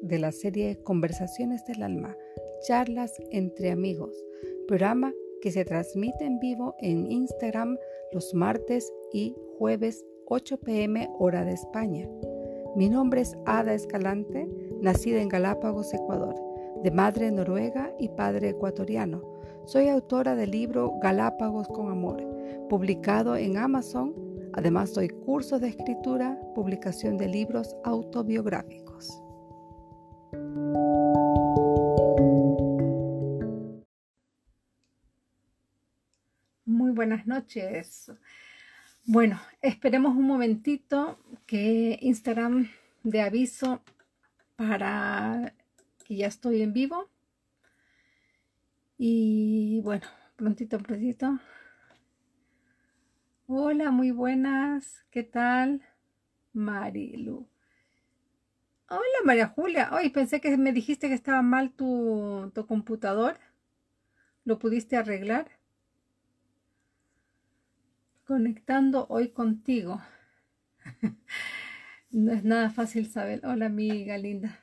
de la serie Conversaciones del Alma, charlas entre amigos, programa que se transmite en vivo en Instagram los martes y jueves 8 pm hora de España. Mi nombre es Ada Escalante, nacida en Galápagos, Ecuador, de madre noruega y padre ecuatoriano. Soy autora del libro Galápagos con Amor, publicado en Amazon Además, doy cursos de escritura, publicación de libros autobiográficos. Muy buenas noches. Bueno, esperemos un momentito que Instagram de aviso para que ya estoy en vivo. Y bueno, prontito, prontito. Hola, muy buenas. ¿Qué tal? Marilu. Hola, María Julia. Hoy pensé que me dijiste que estaba mal tu, tu computador. ¿Lo pudiste arreglar? Conectando hoy contigo. no es nada fácil saber. Hola, amiga linda.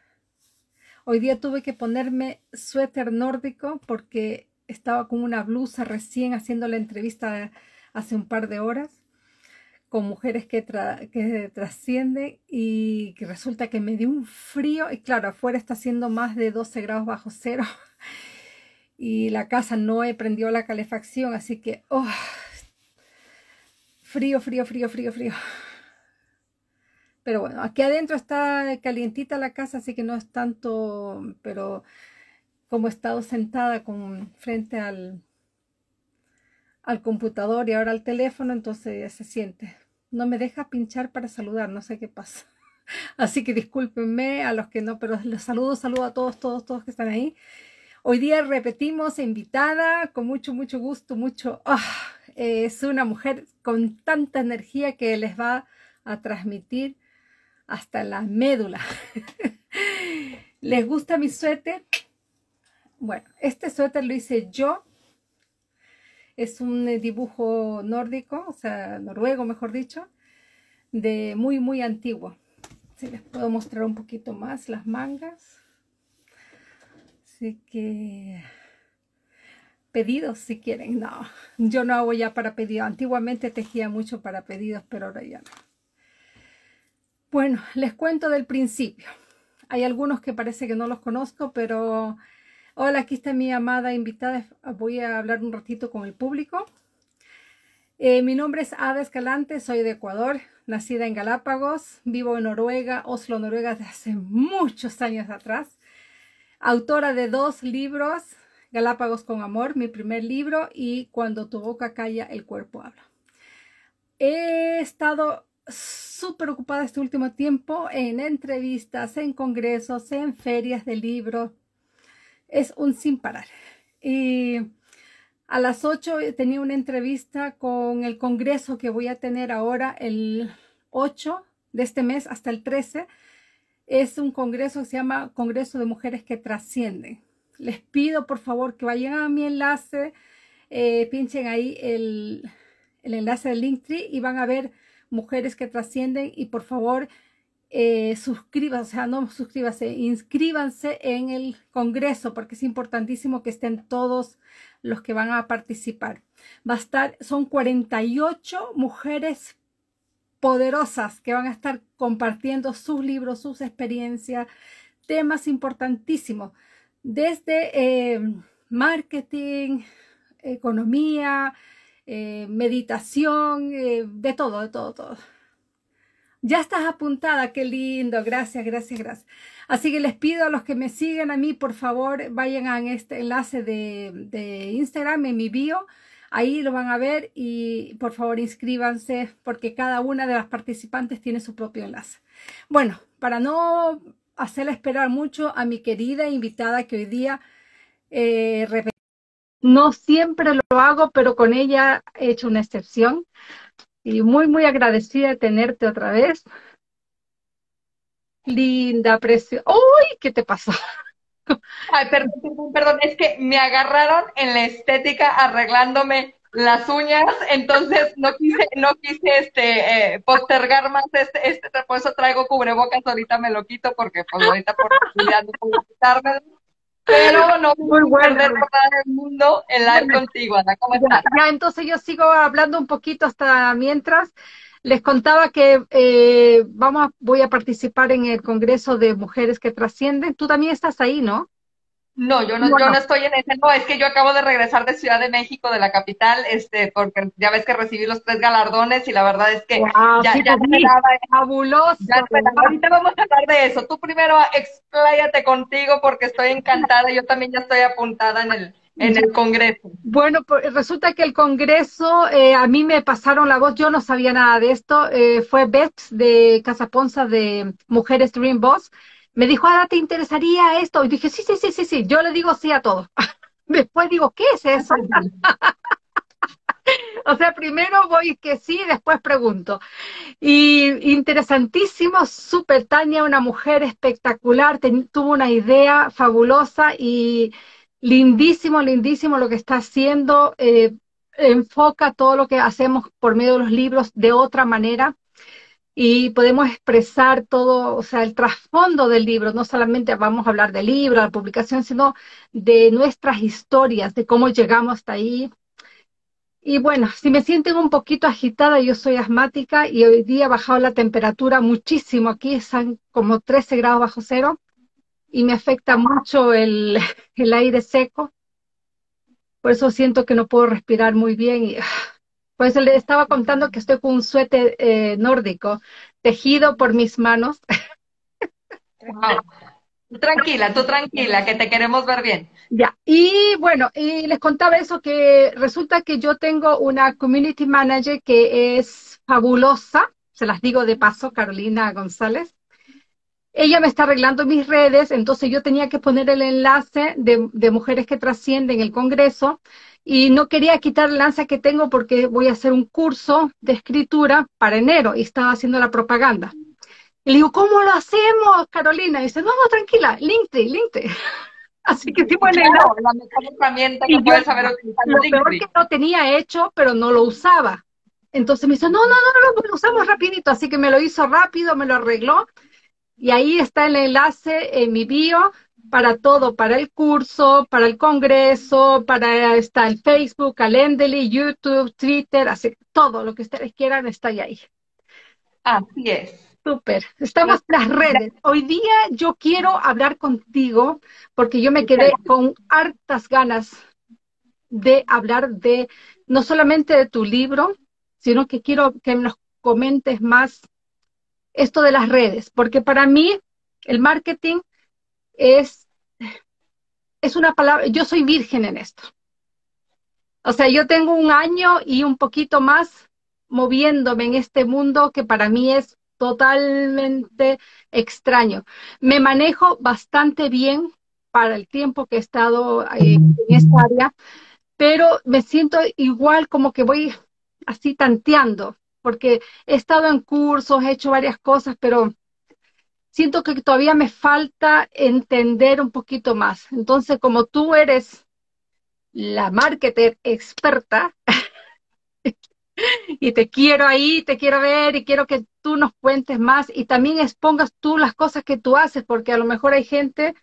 Hoy día tuve que ponerme suéter nórdico porque estaba con una blusa recién haciendo la entrevista hace un par de horas con mujeres que, que trascienden y que resulta que me dio un frío y claro, afuera está haciendo más de 12 grados bajo cero y la casa no he prendido la calefacción, así que oh, frío, frío, frío, frío, frío. Pero bueno, aquí adentro está calientita la casa, así que no es tanto, pero como he estado sentada con frente al, al computador y ahora al teléfono, entonces se siente. No me deja pinchar para saludar, no sé qué pasa. Así que discúlpenme a los que no, pero les saludo, saludo a todos, todos, todos que están ahí. Hoy día repetimos, invitada, con mucho, mucho gusto, mucho... Ah, es una mujer con tanta energía que les va a transmitir hasta la médula. ¿Les gusta mi suéter? Bueno, este suéter lo hice yo es un eh, dibujo nórdico, o sea, noruego mejor dicho, de muy, muy antiguo. Si les puedo mostrar un poquito más las mangas. Así que pedidos si quieren. No, yo no hago ya para pedidos. Antiguamente tejía mucho para pedidos, pero ahora ya no. Bueno, les cuento del principio. Hay algunos que parece que no los conozco, pero Hola, aquí está mi amada invitada. Voy a hablar un ratito con el público. Eh, mi nombre es Ada Escalante, soy de Ecuador, nacida en Galápagos, vivo en Noruega, Oslo, Noruega, desde hace muchos años atrás. Autora de dos libros, Galápagos con Amor, mi primer libro, y Cuando tu boca calla, el cuerpo habla. He estado súper ocupada este último tiempo en entrevistas, en congresos, en ferias de libros, es un sin parar. Y a las 8 tenía una entrevista con el congreso que voy a tener ahora el 8 de este mes hasta el 13. Es un congreso que se llama Congreso de Mujeres que Trascienden. Les pido por favor que vayan a mi enlace, eh, pinchen ahí el, el enlace del Linktree y van a ver mujeres que trascienden y por favor eh, suscríbanse, o sea, no suscríbanse, inscríbanse en el Congreso porque es importantísimo que estén todos los que van a participar. Va a estar, son 48 mujeres poderosas que van a estar compartiendo sus libros, sus experiencias, temas importantísimos, desde eh, marketing, economía, eh, meditación, de todo, de todo, todo. Ya estás apuntada, qué lindo, gracias, gracias, gracias. Así que les pido a los que me siguen a mí, por favor, vayan a este enlace de, Instagram, en mi bio, ahí lo van a ver y por favor inscríbanse porque cada una de las participantes tiene su propio enlace. Bueno, para no hacerle esperar mucho a mi querida invitada que hoy día eh, no siempre lo hago, pero con ella he hecho una excepción y muy, muy agradecida de tenerte otra vez. Linda, preciosa. ¡Uy! ¿Qué te pasó? Ay, perdón, perdón, es que me agarraron en la estética arreglándome las uñas, entonces no quise, no quise este, eh, postergar más este, este, por eso traigo cubrebocas, ahorita me lo quito porque pues ahorita por seguridad no puedo quitarme, pero no Muy bueno. perder por nada del mundo el live contigo, Ana, ¿cómo estás? Ya, entonces yo sigo hablando un poquito hasta mientras. Les contaba que eh, vamos a, voy a participar en el Congreso de Mujeres que Trascienden. Tú también estás ahí, ¿no? No, yo no, Bueno. yo no estoy en ese, no, es que yo acabo de regresar de Ciudad de México, de la capital, este, porque ya ves que recibí los tres galardones y la verdad es que Wow, ya, sí, ya daba, Fabuloso. ya. Ahorita vamos a hablar de eso. Tú primero expláyate contigo porque estoy encantada, yo también ya estoy apuntada en el, en el congreso. Bueno, pues resulta que el Congreso, eh, a mí me pasaron la voz, yo no sabía nada de esto, eh, fue Beth de Casa Ponza de Mujeres Dream Boss, me dijo, Ada, ¿te interesaría esto? Y dije, sí, sí, sí, sí, sí, yo le digo sí a todo. Después digo, ¿qué es eso? O sea, primero voy que sí, después pregunto. Y interesantísimo, súper Tania, una mujer espectacular, tuvo una idea fabulosa y lindísimo, lindísimo lo que está haciendo. eh, enfoca todo lo que hacemos por medio de los libros de otra manera y podemos expresar todo, o sea, el trasfondo del libro. No solamente vamos a hablar del libro, la publicación, sino de nuestras historias, de cómo llegamos hasta ahí. Y bueno, si me sienten un poquito agitada, yo soy asmática y hoy día ha bajado la temperatura muchísimo. Aquí están como 13 grados bajo cero y me afecta mucho el, el aire seco. Por eso siento que no puedo respirar muy bien. Y, pues le estaba contando que estoy con un suéter eh, nórdico tejido por mis manos. Wow. Tranquila, tú tranquila, que te queremos ver bien. Ya, y bueno, y les contaba eso que resulta que yo tengo una community manager que es fabulosa, se las digo de paso, Carolina González. Ella me está arreglando mis redes, entonces yo tenía que poner el enlace de, de Mujeres que Trascienden el Congreso y no quería quitar el enlace que tengo porque voy a hacer un curso de escritura para enero y estaba haciendo la propaganda. Y le digo, ¿cómo lo hacemos, Carolina? Y dice, no, no, tranquila, Linktree, Linktree. Así que el enlace. Claro, la mejor herramienta que puedes saber utilizar Lo peor LinkedIn. que no tenía hecho, pero no lo usaba. Entonces me dice, no, no, no, no, no, lo usamos rapidito. Así que me lo hizo rápido, me lo arregló. Y ahí está el enlace en mi bio para todo, para el curso, para el congreso, para está el Facebook, Calendly, YouTube, Twitter, así todo lo que ustedes quieran está ahí. Así es. Súper. Estamos en las redes. Hoy día yo quiero hablar contigo porque yo me quedé con hartas ganas de hablar de no solamente de tu libro, sino que quiero que nos comentes más esto de las redes, porque para mí el marketing es, es una palabra, yo soy virgen en esto. O sea, yo tengo un año y un poquito más moviéndome en este mundo que para mí es totalmente extraño. Me manejo bastante bien para el tiempo que he estado eh, en esta área, pero me siento igual como que voy así tanteando, porque he estado en cursos, he hecho varias cosas, pero siento que todavía me falta entender un poquito más. Entonces, como tú eres la marketer experta, y te quiero ahí, te quiero ver y quiero que tú nos cuentes más y también expongas tú las cosas que tú haces, porque a lo mejor hay gente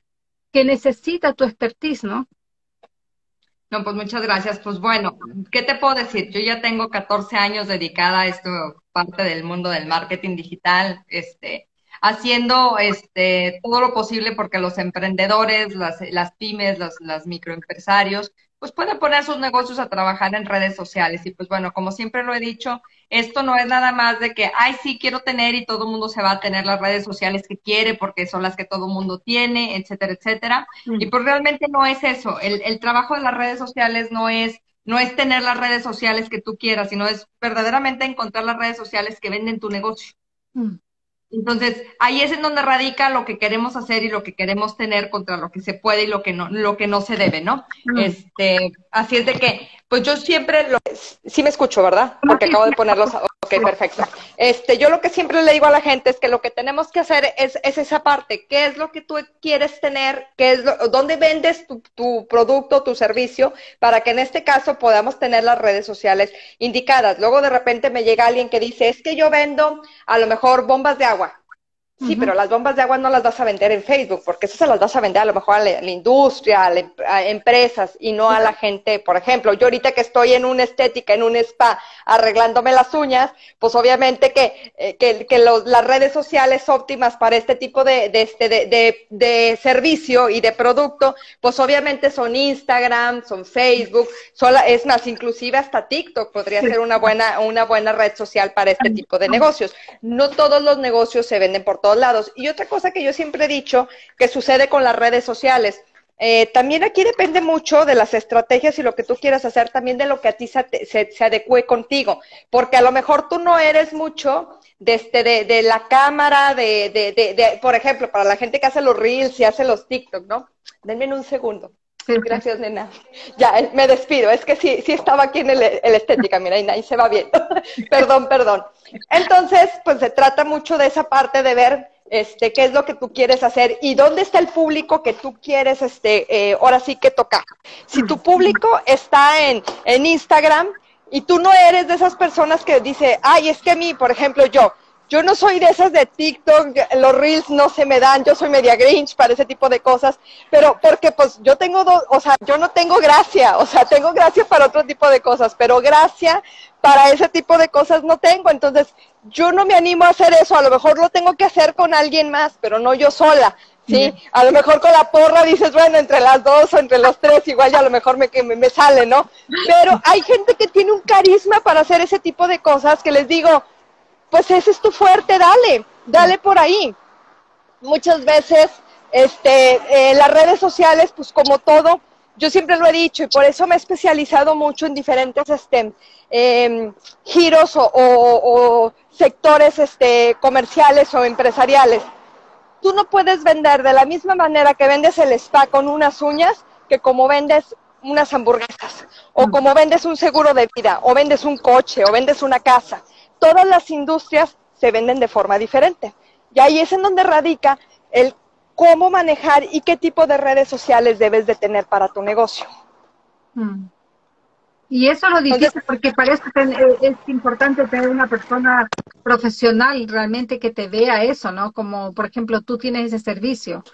que necesita tu expertise, ¿no? No, pues muchas gracias. Pues bueno, ¿qué te puedo decir? Yo ya tengo 14 años dedicada a esto, parte del mundo del marketing digital, este, haciendo este, todo lo posible porque los emprendedores, las, las pymes, los, las microempresarios, pues pueden poner sus negocios a trabajar en redes sociales. Y pues bueno, como siempre lo he dicho, esto no es nada más de que, ay, sí, quiero tener y todo el mundo se va a tener las redes sociales que quiere porque son las que todo el mundo tiene, etcétera, etcétera. Y pues realmente no es eso. El, el trabajo de las redes sociales no es, no es tener las redes sociales que tú quieras, sino es verdaderamente encontrar las redes sociales que venden tu negocio. Mm. Entonces, ahí es en donde radica lo que queremos hacer y lo que queremos tener contra lo que se puede y lo que no, lo que no se debe, ¿no? Este, así es de que, pues yo siempre lo, sí me escucho, ¿verdad? Porque acabo de poner los Ok, perfecto. Este, yo lo que siempre le digo a la gente es que lo que tenemos que hacer es, es esa parte. ¿Qué es lo que tú quieres tener? ¿Qué es lo, ¿Dónde vendes tu, tu producto, tu servicio? Para que en este caso podamos tener las redes sociales indicadas. Luego de repente me llega alguien que dice, es que yo vendo a lo mejor bombas de agua. Sí, pero las bombas de agua no las vas a vender en Facebook, porque eso se las vas a vender a lo mejor a la, industria, a, a, empresas y no a la gente. Por ejemplo, yo ahorita que estoy en una estética, en un spa, arreglándome las uñas, pues obviamente que, eh, que, que los, las redes sociales óptimas para este tipo de, de, este, de, de, de, servicio y de producto, pues obviamente son Instagram, son Facebook, son, es más, inclusive hasta TikTok podría ser una buena, una buena red social para este tipo de negocios. No todos los negocios se venden por todo lados. Y otra cosa que yo siempre he dicho que sucede con las redes sociales. Eh, también aquí depende mucho de las estrategias y lo que tú quieras hacer, también de lo que a ti se, se, adecue contigo, porque a lo mejor tú no eres mucho de, este, de, de la cámara, de, de, de, por ejemplo, para la gente que hace los reels y hace los TikTok, ¿no? Denme un segundo. Gracias, nena. Ya, eh, me despido. Es que sí, sí estaba aquí en el, estética, mira, y ahí se va bien. perdón, perdón. Entonces, pues se trata mucho de esa parte de ver este, qué es lo que tú quieres hacer y dónde está el público que tú quieres, este, eh, ahora sí que tocar. Si tu público está en, en Instagram y tú no eres de esas personas que dice, ay, es que a mí, por ejemplo, yo, yo no soy de esas de TikTok, los reels no se me dan, yo soy media grinch para ese tipo de cosas, pero porque pues yo tengo dos, o sea, yo no tengo gracia, o sea, tengo gracia para otro tipo de cosas, pero gracia para ese tipo de cosas no tengo, entonces yo no me animo a hacer eso, a lo mejor lo tengo que hacer con alguien más, pero no yo sola. Sí, a lo mejor con la porra dices, bueno, entre las dos o entre los tres, igual ya a lo mejor me, me, me sale, ¿no? Pero hay gente que tiene un carisma para hacer ese tipo de cosas que les digo, pues ese es tu fuerte, dale, dale por ahí. Muchas veces, este, eh, las redes sociales, pues como todo, yo siempre lo he dicho y por eso me he especializado mucho en diferentes este, eh, giros o, o, o, sectores este, comerciales o empresariales. Tú no puedes vender de la misma manera que vendes el spa con unas uñas que como vendes unas hamburguesas, o mm. como vendes un seguro de vida, o vendes un coche, o vendes una casa todas las industrias se venden de forma diferente. Y ahí es en donde radica el cómo manejar y qué tipo de redes sociales debes de tener para tu negocio. Hmm. Y eso lo difícil porque parece que eh, es importante tener una persona profesional realmente que te vea eso, ¿no? Como por ejemplo tú tienes ese servicio.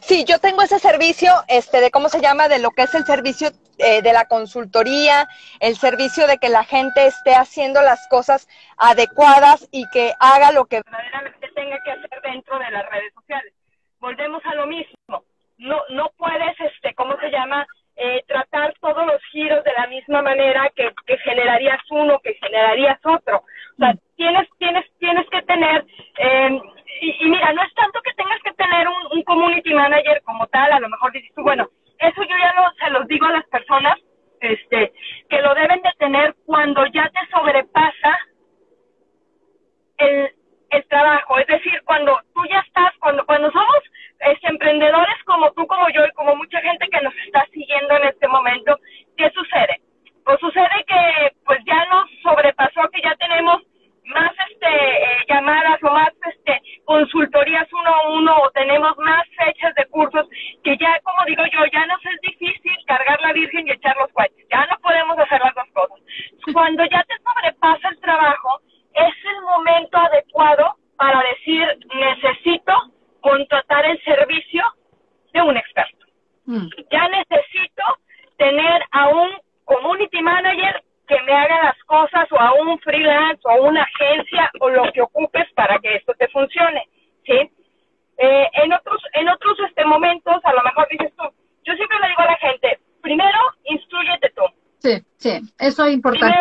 Sí, yo tengo ese servicio, este, de cómo se llama, de lo que es el servicio eh, de la consultoría, el servicio de que la gente esté haciendo las cosas adecuadas y que haga lo que verdaderamente tenga que hacer dentro de las redes sociales. Volvemos a lo mismo. No, no puedes, este, ¿cómo se llama? Eh, tratar todos los giros de la misma manera que, que generarías uno, que generarías otro. O sea, tienes, tienes, tienes que tener eh, y, y, mira, no es tanto que tengas que tener un, un, community manager como tal, a lo mejor dices tú, bueno, eso yo ya lo, se los digo a las personas, este, que lo deben de tener cuando ya te sobrepasa el, el trabajo, es decir, cuando tú ya estás, cuando, cuando somos este, emprendedores como tú, como yo y como mucha gente que nos está siguiendo en este momento, ¿qué sucede? Pues sucede que pues ya nos sobrepasó, que ya tenemos más este eh, llamadas o más este consultorías uno a uno o tenemos más fechas de cursos que ya como digo yo ya nos es difícil cargar la virgen y echar los cohetes ya no podemos hacer las dos cosas cuando ya te sobrepasa el trabajo es el momento adecuado para decir necesito contratar el servicio de un experto mm. ya necesito tener a un community manager que me haga las cosas o a un freelance o a una agencia o lo que ocupes para que esto te funcione, ¿sí? Eh, en otros, en otros este, momentos, a lo mejor dices tú, yo siempre le digo a la gente, primero, instruyete tú. Sí, sí, eso es importante.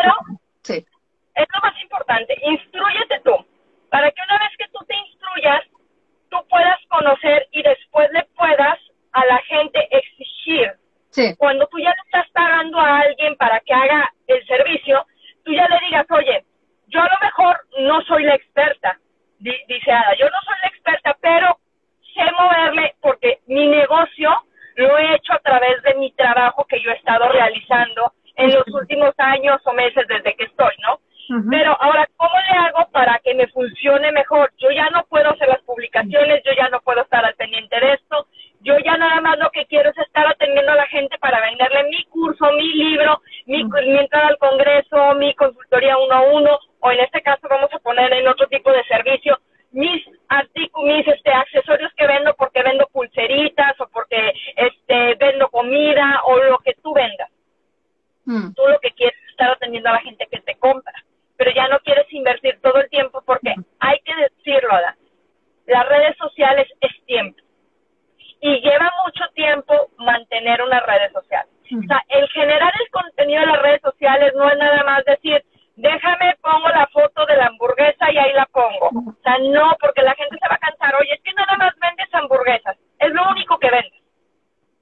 Y lleva mucho tiempo mantener unas redes sociales. O sea, el generar el contenido de las redes sociales no es nada más decir, déjame, pongo la foto de la hamburguesa y ahí la pongo. O sea, no, porque la gente se va a cansar, oye, es que nada más vendes hamburguesas, es lo único que vendes.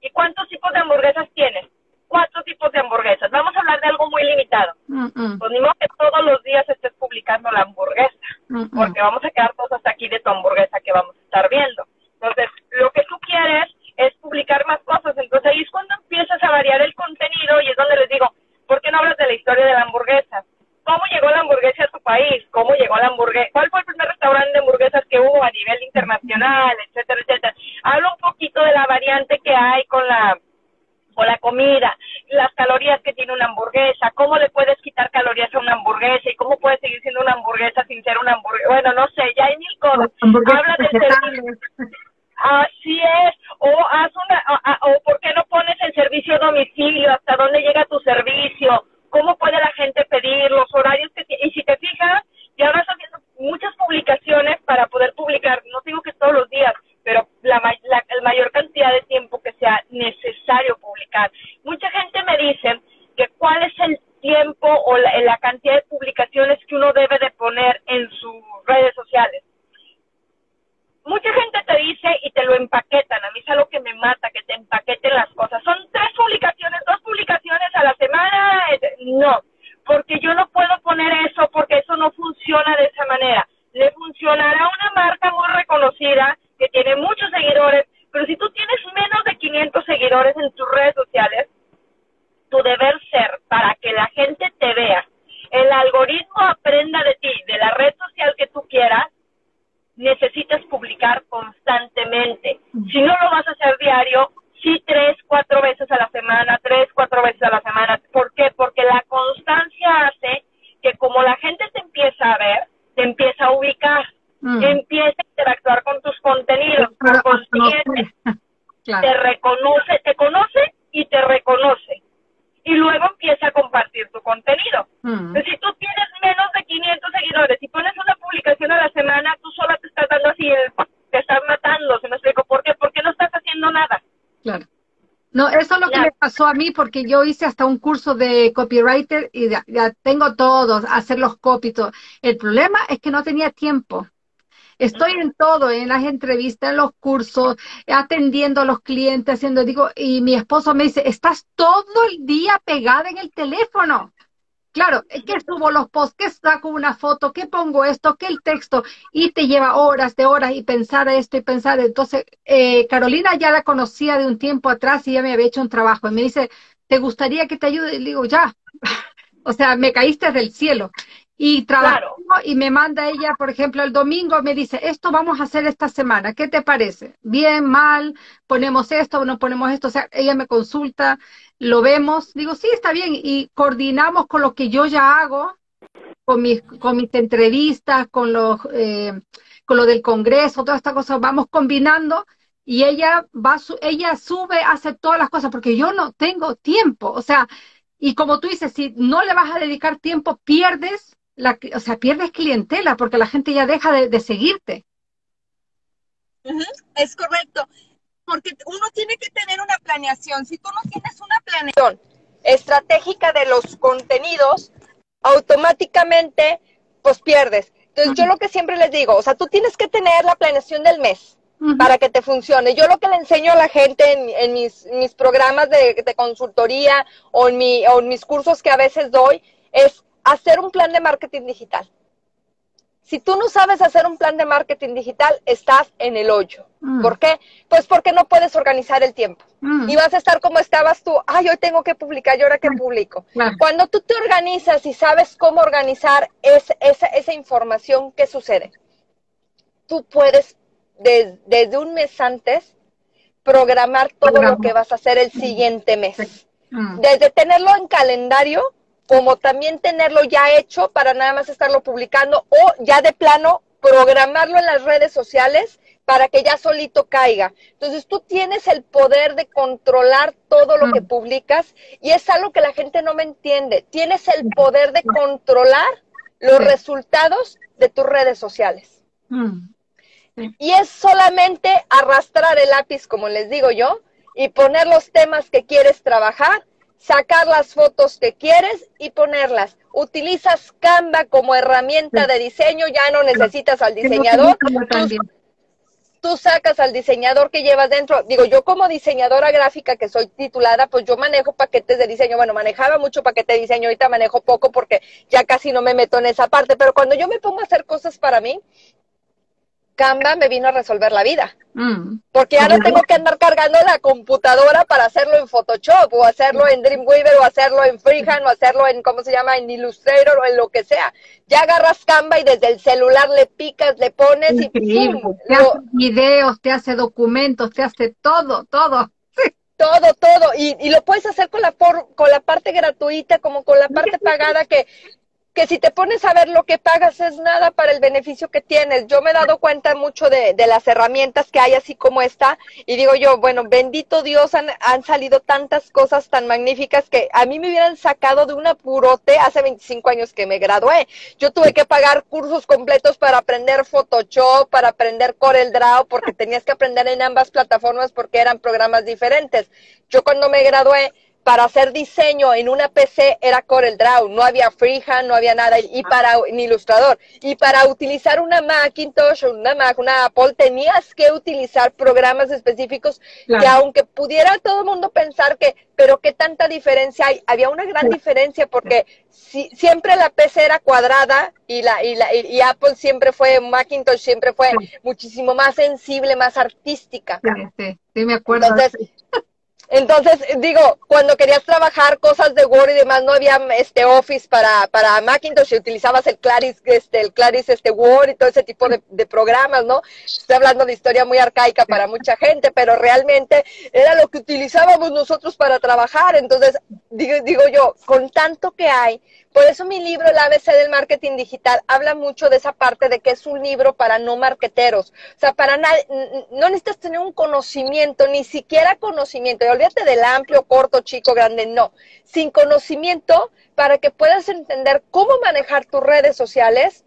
¿Y cuántos tipos de hamburguesas tienes? Cuatro tipos de hamburguesas. Vamos a hablar de algo muy limitado. Pues ni modo que todos los días estés publicando la hamburguesa, porque vamos a quedar todos hasta aquí de tu hamburguesa que vamos a estar viendo. Entonces, lo que tú quieres es publicar más cosas. Entonces ahí es cuando empiezas a variar el contenido y es donde les digo, ¿por qué no hablas de la historia de la hamburguesa? ¿Cómo llegó la hamburguesa a tu país? ¿Cómo llegó la hamburguesa? ¿Cuál fue el primer restaurante de hamburguesas que hubo a nivel internacional, etcétera, etcétera? Habla un poquito de la variante que hay con la con la comida, las calorías que tiene una hamburguesa, cómo le puedes quitar calorías a una hamburguesa y cómo puede seguir siendo una hamburguesa sin ser una hamburguesa. Bueno, no sé, ya hay mil cosas. Habla del servicio. Así es, o haz una, o por qué no pones el servicio a domicilio, hasta dónde llega tu servicio, cómo puede la gente pedir, los horarios que y si te fijas, ya ahora estás haciendo muchas publicaciones para poder publicar, no digo que todos los días, pero la, la, mayor cantidad de tiempo que sea necesario publicar. Mucha gente me dice que cuál es el tiempo o la, la cantidad de publicaciones que uno debe de poner en sus redes sociales mucha gente te dice y te lo empaquetan. A mí es algo que me mata, que te empaqueten las cosas. Son tres publicaciones, dos publicaciones a la semana. No, porque yo no puedo poner eso porque eso no funciona de esa manera. Le funcionará a una marca muy reconocida que tiene muchos seguidores, pero si tú tienes menos de 500 seguidores en tus redes sociales, tu deber ser para que la gente te vea, el algoritmo aprenda de ti, de la red social que tú quieras, necesitas publicar constantemente. Si no lo vas a hacer diario, sí tres, cuatro veces a la semana, tres, cuatro veces a la semana. ¿Por qué? Porque la constancia hace que como la gente te empieza a ver, te empieza a ubicar, mm. empieza a interactuar con te reconoce, te conoce y te reconoce. Y luego empieza a compartir tu contenido. Mm. si tú tienes menos de 500 seguidores y pones una publicación a la semana, tú sola te estás dando así, te estás matando, ¿se me explico? ¿Por qué? Porque no estás haciendo nada. Claro. No, eso es lo que me pasó a mí porque yo hice hasta un curso de copywriter y ya, tengo todo, hacer los copies. El problema es que no tenía tiempo. Estoy en todo, en las entrevistas, en los cursos, atendiendo a los clientes, haciendo, digo, y mi esposo me dice, estás todo el día pegada en el teléfono. Claro, es que subo los posts, que saco una foto, que pongo esto, que el texto, y te lleva horas de horas y pensar esto y pensar. Entonces, eh, Carolina ya la conocía de un tiempo atrás y ya me había hecho un trabajo. Y me dice, ¿te gustaría que te ayude? Y le digo, ya. o sea, me caíste del cielo. Y trabajo y me manda ella, por ejemplo, el domingo me dice, esto vamos a hacer esta semana, ¿qué te parece? Bien, mal, ponemos esto, no ponemos esto, o sea, ella me consulta, lo vemos, digo, sí, está bien, y coordinamos con lo que yo ya hago, con mis, con mis entrevistas, con, los, eh, con lo del Congreso, todas estas cosas, vamos combinando y ella va, ella sube, hace todas las cosas, porque yo no tengo tiempo, o sea, y como tú dices, si no le vas a dedicar tiempo, pierdes, la, o sea, pierdes clientela, porque la gente ya deja de, seguirte. Es correcto porque uno tiene que tener una planeación. Si tú no tienes una planeación estratégica de los contenidos, automáticamente pues pierdes. Entonces yo lo que siempre les digo, o sea, tú tienes que tener la planeación del mes para que te funcione. Yo lo que le enseño a la gente en, mis, mis, programas de, de consultoría o en, mi, o en mis cursos que a veces doy es hacer un plan de marketing digital. Si tú no sabes hacer un plan de marketing digital, estás en el hoyo. Mm. ¿Por qué? Pues porque no puedes organizar el tiempo. Mm. Y vas a estar como estabas tú, ay, hoy tengo que publicar, ¿y ahora qué publico? Cuando tú te organizas y sabes cómo organizar esa, esa información, ¿qué sucede? tú puedes desde un mes antes programar todo lo que vas a hacer el siguiente mes. Mm. Desde tenerlo en calendario, como también tenerlo ya hecho para nada más estarlo publicando o ya de plano programarlo en las redes sociales para que ya solito caiga. Entonces tú tienes el poder de controlar todo lo que mm. publicas y es algo que la gente no me entiende. Tienes el poder de controlar los resultados de tus redes sociales. Mm. Y es solamente arrastrar el lápiz, como les digo yo, y poner los temas que quieres trabajar, sacar las fotos que quieres y ponerlas. Utilizas Canva como herramienta de diseño, ya no necesitas al diseñador tú sacas al diseñador que llevas dentro. Digo, yo como diseñadora gráfica que soy titulada, pues yo manejo paquetes de diseño. Bueno, manejaba mucho paquete de diseño, ahorita manejo poco porque ya casi no me meto en esa parte. Pero cuando yo me pongo a hacer cosas para mí, Canva me vino a resolver la vida. Mm. Porque ahora tengo que andar cargando la computadora para hacerlo en Photoshop o hacerlo en Dreamweaver o hacerlo en Freehand o hacerlo en, ¿cómo se llama?, en Illustrator o en lo que sea. Ya agarras Canva y desde el celular le picas, le pones y ¡pum! Te hace videos, te hace documentos, te hace todo, todo. Todo, todo. Y, y lo puedes hacer con la, por, con la parte gratuita como con la parte pagada que que si te pones a ver lo que pagas es nada para el beneficio que tienes. Yo me he dado cuenta mucho de, las herramientas que hay así como esta y digo yo, bueno, bendito Dios, han, han, salido tantas cosas tan magníficas que a mí me hubieran sacado de un apurote hace 25 años que me gradué. Yo tuve que pagar cursos completos para aprender Photoshop, para aprender CorelDRAW, porque tenías que aprender en ambas plataformas porque eran programas diferentes. Yo cuando me gradué para hacer diseño en una PC era CorelDRAW, no había Freehand, no había nada, y ah. para ni Ilustrador. Y para utilizar una Macintosh o una Mac, una Apple, tenías que utilizar programas específicos que aunque pudiera todo el mundo pensar que, pero qué tanta diferencia hay, había una gran diferencia porque si, siempre la PC era cuadrada y la, y la y Apple siempre fue, Macintosh siempre fue muchísimo más sensible, más artística. Sí, sí, me acuerdo. Entonces, digo, cuando querías trabajar cosas de Word y demás, no había este Office para, para Macintosh y utilizabas el Claris, este, el Claris este Word y todo ese tipo de, programas, ¿no? Estoy hablando de historia muy arcaica para mucha gente, pero realmente era lo que utilizábamos nosotros para trabajar. Entonces, digo, digo yo, con tanto que hay, por eso mi libro, El ABC del Marketing Digital, habla mucho de esa parte de que es un libro para no marqueteros. O sea, para nadie, no necesitas tener un conocimiento, ni siquiera conocimiento. Olvídate del amplio, corto, chico, grande, no. Sin conocimiento, para que puedas entender cómo manejar tus redes sociales,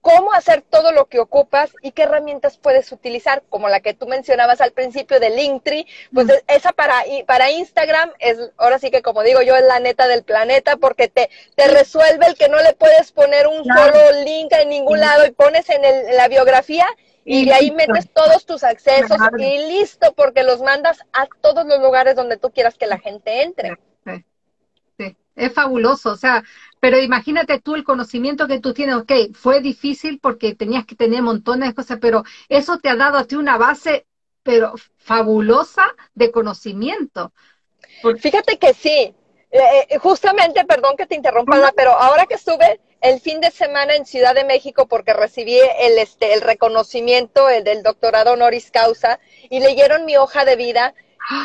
cómo hacer todo lo que ocupas y qué herramientas puedes utilizar, como la que tú mencionabas al principio de Linktree, pues esa para, para Instagram es, ahora sí que como digo yo, es la neta del planeta porque te, te resuelve el que no le puedes poner un solo link en ningún lado y pones en, el, la biografía y, de ahí metes todos tus accesos y listo, porque los mandas a todos los lugares donde tú quieras que la gente entre. sí. Es fabuloso, o sea, pero imagínate tú el conocimiento que tú tienes, ok, fue difícil porque tenías que tener montones de cosas, pero eso te ha dado a ti una base, pero fabulosa de conocimiento. Fíjate que sí, eh, eh, justamente, perdón que te interrumpa, pero ahora que estuve el fin de semana en Ciudad de México porque recibí el, este, el reconocimiento el del doctorado honoris causa y leyeron mi hoja de vida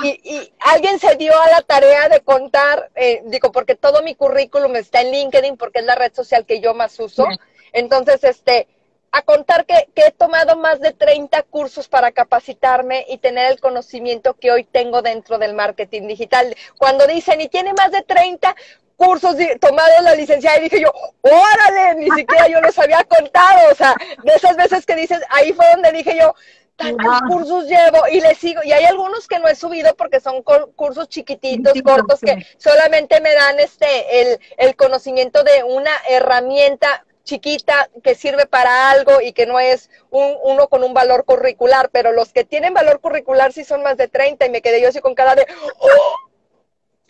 y, alguien se dio a la tarea de contar, eh, digo, porque todo mi currículum está en LinkedIn, porque es la red social que yo más uso. Entonces, este, a contar que, que, he tomado más de 30 cursos para capacitarme y tener el conocimiento que hoy tengo dentro del marketing digital. Cuando dicen, y tiene más de 30 cursos tomados la licenciada, y dije yo, órale, ni siquiera yo los había contado. O sea, de esas veces que dices, ahí fue donde dije yo, tantos cursos llevo y le sigo. Y hay algunos que no he subido porque son cursos chiquititos, cortos, que solamente me dan este el, el conocimiento de una herramienta chiquita que sirve para algo y que no es un, uno con un valor curricular, pero los que tienen valor curricular sí son más de 30 y me quedé yo así con cara de, ¡Oh!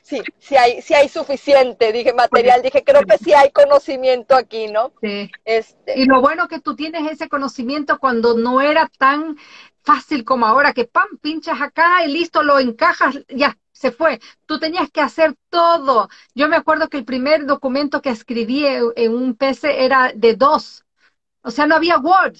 Sí, sí hay, sí hay suficiente, dije material, dije, creo que sí hay conocimiento aquí, ¿no? Sí. Este. Y lo bueno que tú tienes ese conocimiento cuando no era tan fácil como ahora, que pam, pinchas acá y listo, lo encajas, ya, se fue. Tú tenías que hacer todo. Yo me acuerdo que el primer documento que escribí en un PC era de dos. O sea, no había Word.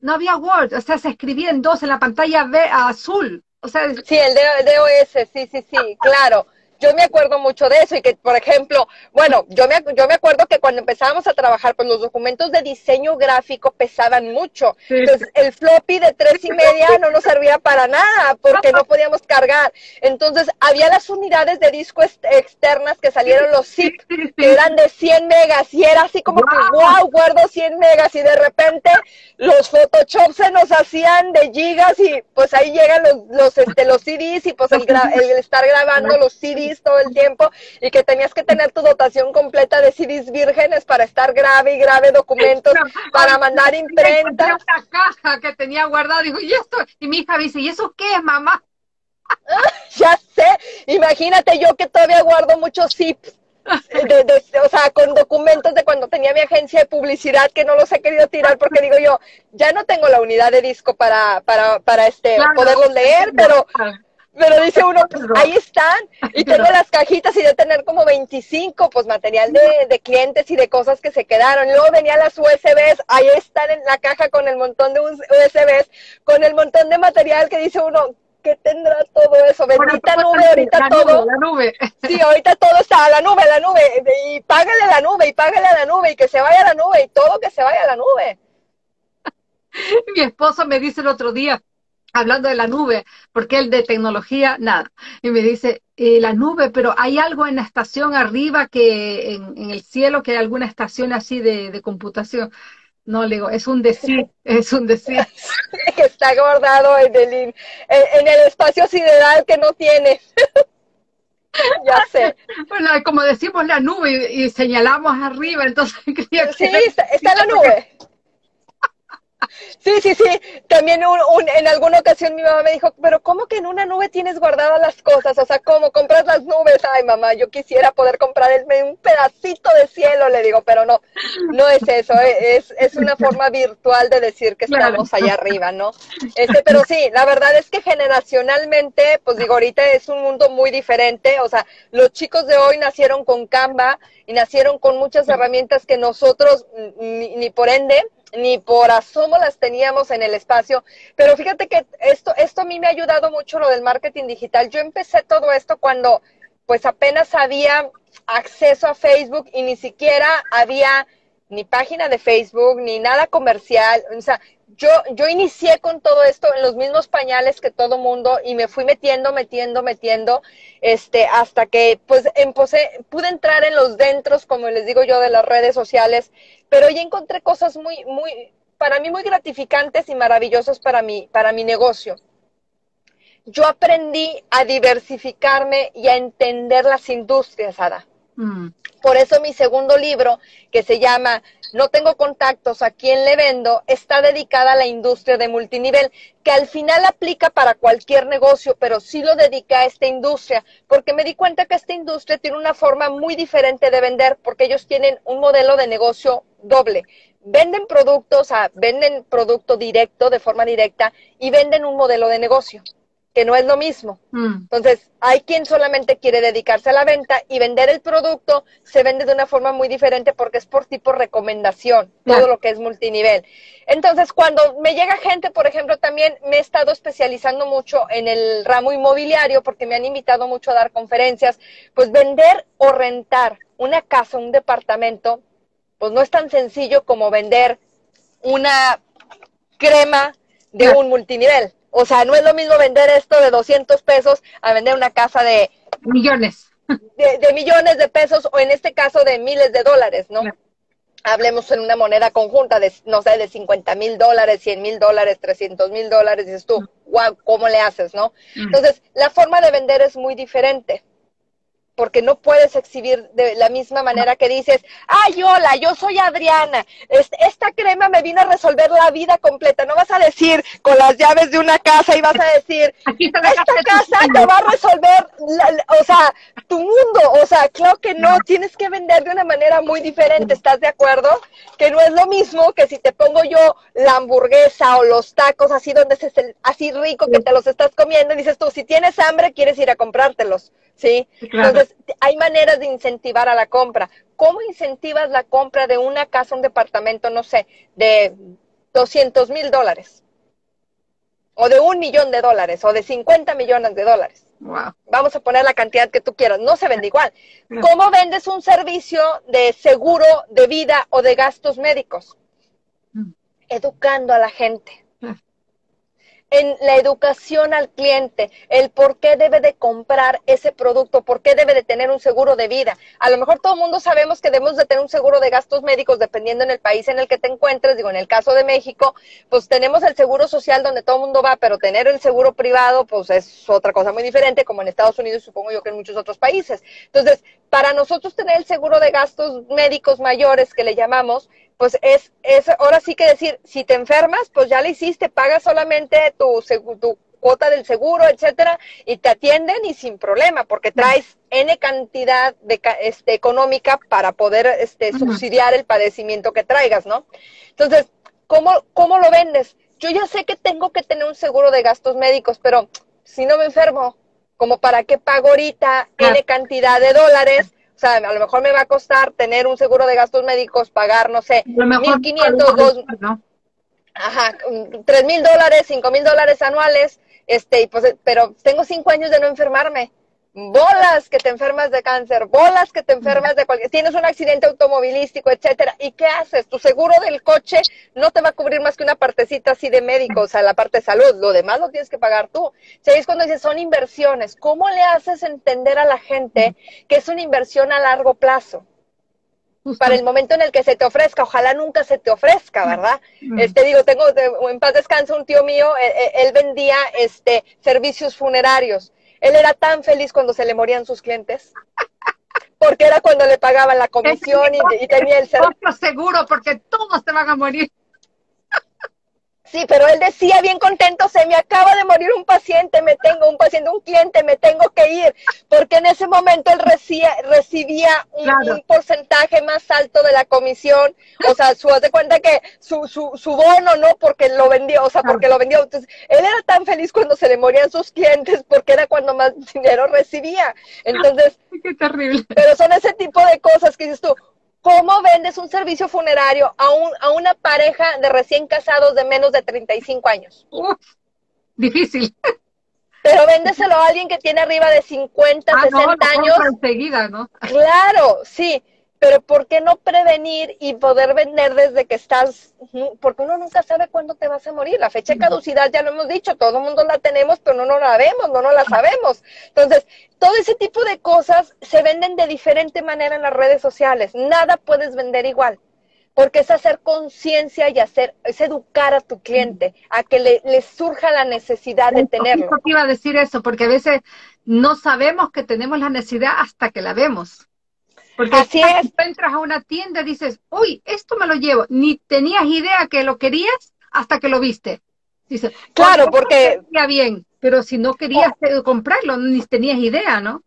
no había Word, o sea, se escribía en dos en la pantalla azul. O sea, sí, el DOS, sí, sí, sí, claro yo me acuerdo mucho de eso y que, por ejemplo, bueno, yo me, yo me acuerdo que cuando empezábamos a trabajar, pues los documentos de diseño gráfico pesaban mucho. Entonces, el floppy de tres y media no nos servía para nada porque no podíamos cargar. Entonces, había las unidades de disco externas que salieron los zip, que eran de 100 megas y era así como que, wow, guardo 100 megas y de repente los Photoshop se nos hacían de gigas y pues ahí llegan los, los, este, los CDs y pues el, el estar grabando los CDs todo el tiempo y que tenías que tener tu dotación completa de CDs vírgenes para estar grave y grave documentos, para mandar imprenta. Caja que tenía guardada, digo, ¿y esto? Y mi hija dice, ¿y eso qué es, mamá? ya sé, imagínate yo que todavía guardo muchos zips. o sea, con documentos de cuando tenía mi agencia de publicidad que no los he querido tirar porque digo yo, ya no tengo la unidad de disco para, para, para este, poderlos leer, pero pero dice uno, pues ahí están. Y tengo las cajitas y de tener como 25, pues material de, de, clientes y de cosas que se quedaron. Luego venían las USBs, ahí están en la caja con el montón de USBs, con el montón de material que dice uno, ¿qué tendrá todo eso? Bendita nube, ahorita todo. la nube. Sí, ahorita todo está a la nube, la nube. Y págale la nube, y págale a la nube, y que se vaya a la nube, y todo que se vaya a la nube. Mi esposo me dice el otro día, hablando de la nube, porque él de tecnología, nada. Y me dice, eh, la nube, pero hay algo en la estación arriba que, en, el cielo, que hay alguna estación así de, computación. No, le digo, es un decir, es un decir. que está guardado en el, en, el espacio sideral que no tiene. ya sé. Bueno, como decimos la nube y, señalamos arriba, entonces Sí, está la nube. Sí, sí, sí. También en alguna ocasión mi mamá me dijo, pero ¿cómo que en una nube tienes guardadas las cosas? O sea, ¿cómo compras las nubes? Ay, mamá, yo quisiera poder comprar un pedacito de cielo, le digo, pero no, no es eso, eh, es, es una forma virtual de decir que estamos allá arriba, ¿no? Este, pero sí, la verdad es que generacionalmente, pues digo, ahorita es un mundo muy diferente, o sea, los chicos de hoy nacieron con Canva y nacieron con muchas herramientas que nosotros, ni por ende, ni por asomo las teníamos en el espacio. Pero fíjate que esto, esto a mí me ha ayudado mucho lo del marketing digital. Yo empecé todo esto cuando pues apenas había acceso a Facebook y ni siquiera había ni página de Facebook, ni nada comercial. O sea, yo, yo inicié con todo esto en los mismos pañales que todo mundo y me fui metiendo, metiendo, metiendo, este, hasta que pues empecé, pude entrar en los dentros, como les digo yo, de las redes sociales, pero ya encontré cosas muy, muy, para mí muy gratificantes y maravillosas para mi, para mi negocio. Yo aprendí a diversificarme y a entender las industrias, Ada. Mm. Por eso mi segundo libro, que se llama No tengo contactos, a quién le vendo, está dedicada a la industria de multinivel, que al final aplica para cualquier negocio, pero sí lo dedica a esta industria, porque me di cuenta que esta industria tiene una forma muy diferente de vender, porque ellos tienen un modelo de negocio doble. Venden productos, o venden producto directo, de forma directa, y venden un modelo de negocio que no es lo mismo. Mm. Entonces, hay quien solamente quiere dedicarse a la venta y vender el producto se vende de una forma muy diferente porque es por tipo recomendación, todo lo que es multinivel. Entonces, cuando me llega gente, por ejemplo, también me he estado especializando mucho en el ramo inmobiliario porque me han invitado mucho a dar conferencias, pues vender o rentar una casa, un departamento, pues no es tan sencillo como vender una crema de un multinivel. O sea, no es lo mismo vender esto de 200 pesos a vender una casa de millones. De, millones de pesos o en este caso de miles de dólares, ¿no? Hablemos en una moneda conjunta de, no sé, de 50 mil dólares, 100 mil dólares, 300 mil dólares, dices tú, wow, ¿cómo le haces, no? Entonces, la forma de vender es muy diferente porque no puedes exhibir de la misma manera que dices, ay, hola, yo soy Adriana, esta crema me vino a resolver la vida completa. No vas a decir con las llaves de una casa y vas a decir, esta casa te va a resolver, o sea, tu mundo. O sea, claro que no, tienes que vender de una manera muy diferente, ¿estás de acuerdo? Que no es lo mismo que si te pongo yo la hamburguesa o los tacos así donde es así rico que te los estás comiendo y dices tú, si tienes hambre, quieres ir a comprártelos. ¿Sí? Entonces, hay maneras de incentivar a la compra. ¿Cómo incentivas la compra de una casa, un departamento, no sé, de 200 mil dólares. O de un millón de dólares, o de 50 millones de dólares. Wow. Vamos a poner la cantidad que tú quieras, no se vende igual. ¿Cómo vendes un servicio de seguro de vida o de gastos médicos? Mm. Educando a la gente. En la educación al cliente, el por qué debe de comprar ese producto, por qué debe de tener un seguro de vida. A lo mejor todo el mundo sabemos que debemos de tener un seguro de gastos médicos dependiendo en el país en el que te encuentres. Digo, en el caso de México, pues tenemos el seguro social donde todo el mundo va, pero tener el seguro privado, pues es otra cosa muy diferente, como en Estados Unidos supongo yo que en muchos otros países. Entonces, para nosotros tener el seguro de gastos médicos mayores que le llamamos, pues es, es ahora sí que decir, si te enfermas, pues ya le hiciste, pagas solamente tu, tu cuota del seguro, etcétera, y te atienden y sin problema, porque traes N cantidad de, este, económica para poder este, subsidiar el padecimiento que traigas, ¿no? Entonces, ¿cómo, ¿cómo lo vendes? Yo ya sé que tengo que tener un seguro de gastos médicos, pero si no me enfermo, como para qué pago ahorita. N cantidad de dólares, sea, a lo mejor me va a costar tener un seguro de gastos médicos, pagar, no sé, A lo mejor 1.500, dos, ¿no? ajá, tres mil dólares, cinco mil dólares anuales, este, y pues, pero tengo cinco años de no enfermarme. Bolas que te enfermas de cáncer, bolas que te enfermas de cualquier, tienes un accidente automovilístico, etcétera. ¿Y qué haces? Tu seguro del coche no te va a cubrir más que una partecita así de médico, o sea, la parte de salud. Lo demás lo tienes que pagar tú. O sea, ahí es cuando dices, son inversiones. ¿Cómo le haces entender a la gente que es una inversión a largo plazo? Para el momento en el que se te ofrezca, ojalá nunca se te ofrezca, ¿verdad? Este digo, tengo en paz descansa un tío mío, eh, eh, él vendía este servicios funerarios. Él era tan feliz cuando se le morían sus clientes, porque era cuando le pagaban la comisión y, tenía el. Otro seguro, porque todos te van a morir. Sí, pero él decía bien contento, se me acaba de morir un paciente, me tengo un paciente, un cliente, me tengo que ir, porque en ese momento él recibía, recibía un, Claro. un porcentaje más alto de la comisión, o sea, su, haz de cuenta que su, su, su bono, ¿no? Porque lo vendió, o sea, porque lo vendió. Entonces, él era tan feliz cuando se le morían sus clientes, porque era cuando más dinero recibía. Entonces, Qué terrible. pero son ese tipo de cosas que dices tú, ¿cómo vendes un servicio funerario a, un, a una pareja de recién casados de menos de 35 años? Uf, difícil. Pero véndeselo a alguien que tiene arriba de 50, Ah, no, 60 lo años. enseguida, ¿no? Claro, sí, pero ¿por qué no prevenir y poder vender desde que estás? Porque uno nunca sabe cuándo te vas a morir. La fecha de caducidad ya lo hemos dicho, todo el mundo la tenemos, pero no, no la vemos, no, no la sabemos. Entonces, todo ese tipo de cosas se venden de diferente manera en las redes sociales. Nada puedes vender igual. Porque es hacer conciencia y hacer, es educar a tu cliente, a que le, le surja la necesidad de tenerlo. Te iba a decir eso, porque a veces no sabemos que tenemos la necesidad hasta que la vemos. Porque Así es. tú entras a una tienda y dices, uy, esto me lo llevo. Ni tenías idea que lo querías hasta que lo viste. Dices, Claro, "Oh, porque- veía bien, pero si no querías eh, comprarlo, ni tenías idea, ¿no?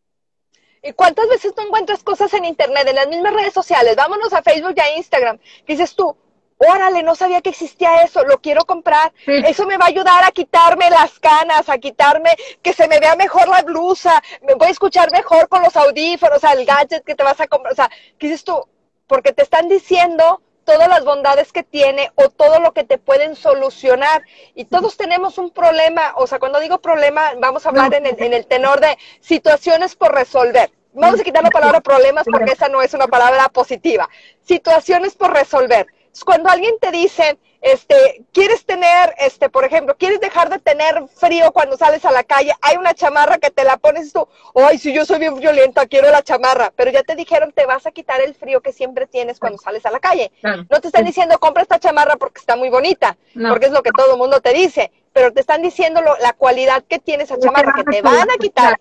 ¿Y cuántas veces tú encuentras cosas en internet, en las mismas redes sociales? Vámonos a Facebook y a Instagram. Dices tú, órale, no sabía que existía eso, lo quiero comprar. Sí. Eso me va a ayudar a quitarme las canas, a quitarme que se me vea mejor la blusa, me voy a escuchar mejor con los audífonos, o sea, el gadget que te vas a comprar. O sea, ¿qué dices tú? Porque te están diciendo todas las bondades que tiene o todo lo que te pueden solucionar. Y todos tenemos un problema, o sea, cuando digo problema, vamos a hablar en el, en el tenor de situaciones por resolver. Vamos a quitar la palabra problemas porque esa no es una palabra positiva. Situaciones por resolver. Cuando alguien te dice, este, quieres tener, este, por ejemplo, quieres dejar de tener frío cuando sales a la calle, hay una chamarra que te la pones y tú, ay, si yo soy bien violenta, quiero la chamarra, pero ya te dijeron, te vas a quitar el frío que siempre tienes cuando sales a la calle. Claro. No te están diciendo, compra esta chamarra porque está muy bonita, No. porque es lo que todo el mundo te dice, pero te están diciendo lo- la cualidad que tiene esa chamarra, que te van a quitar.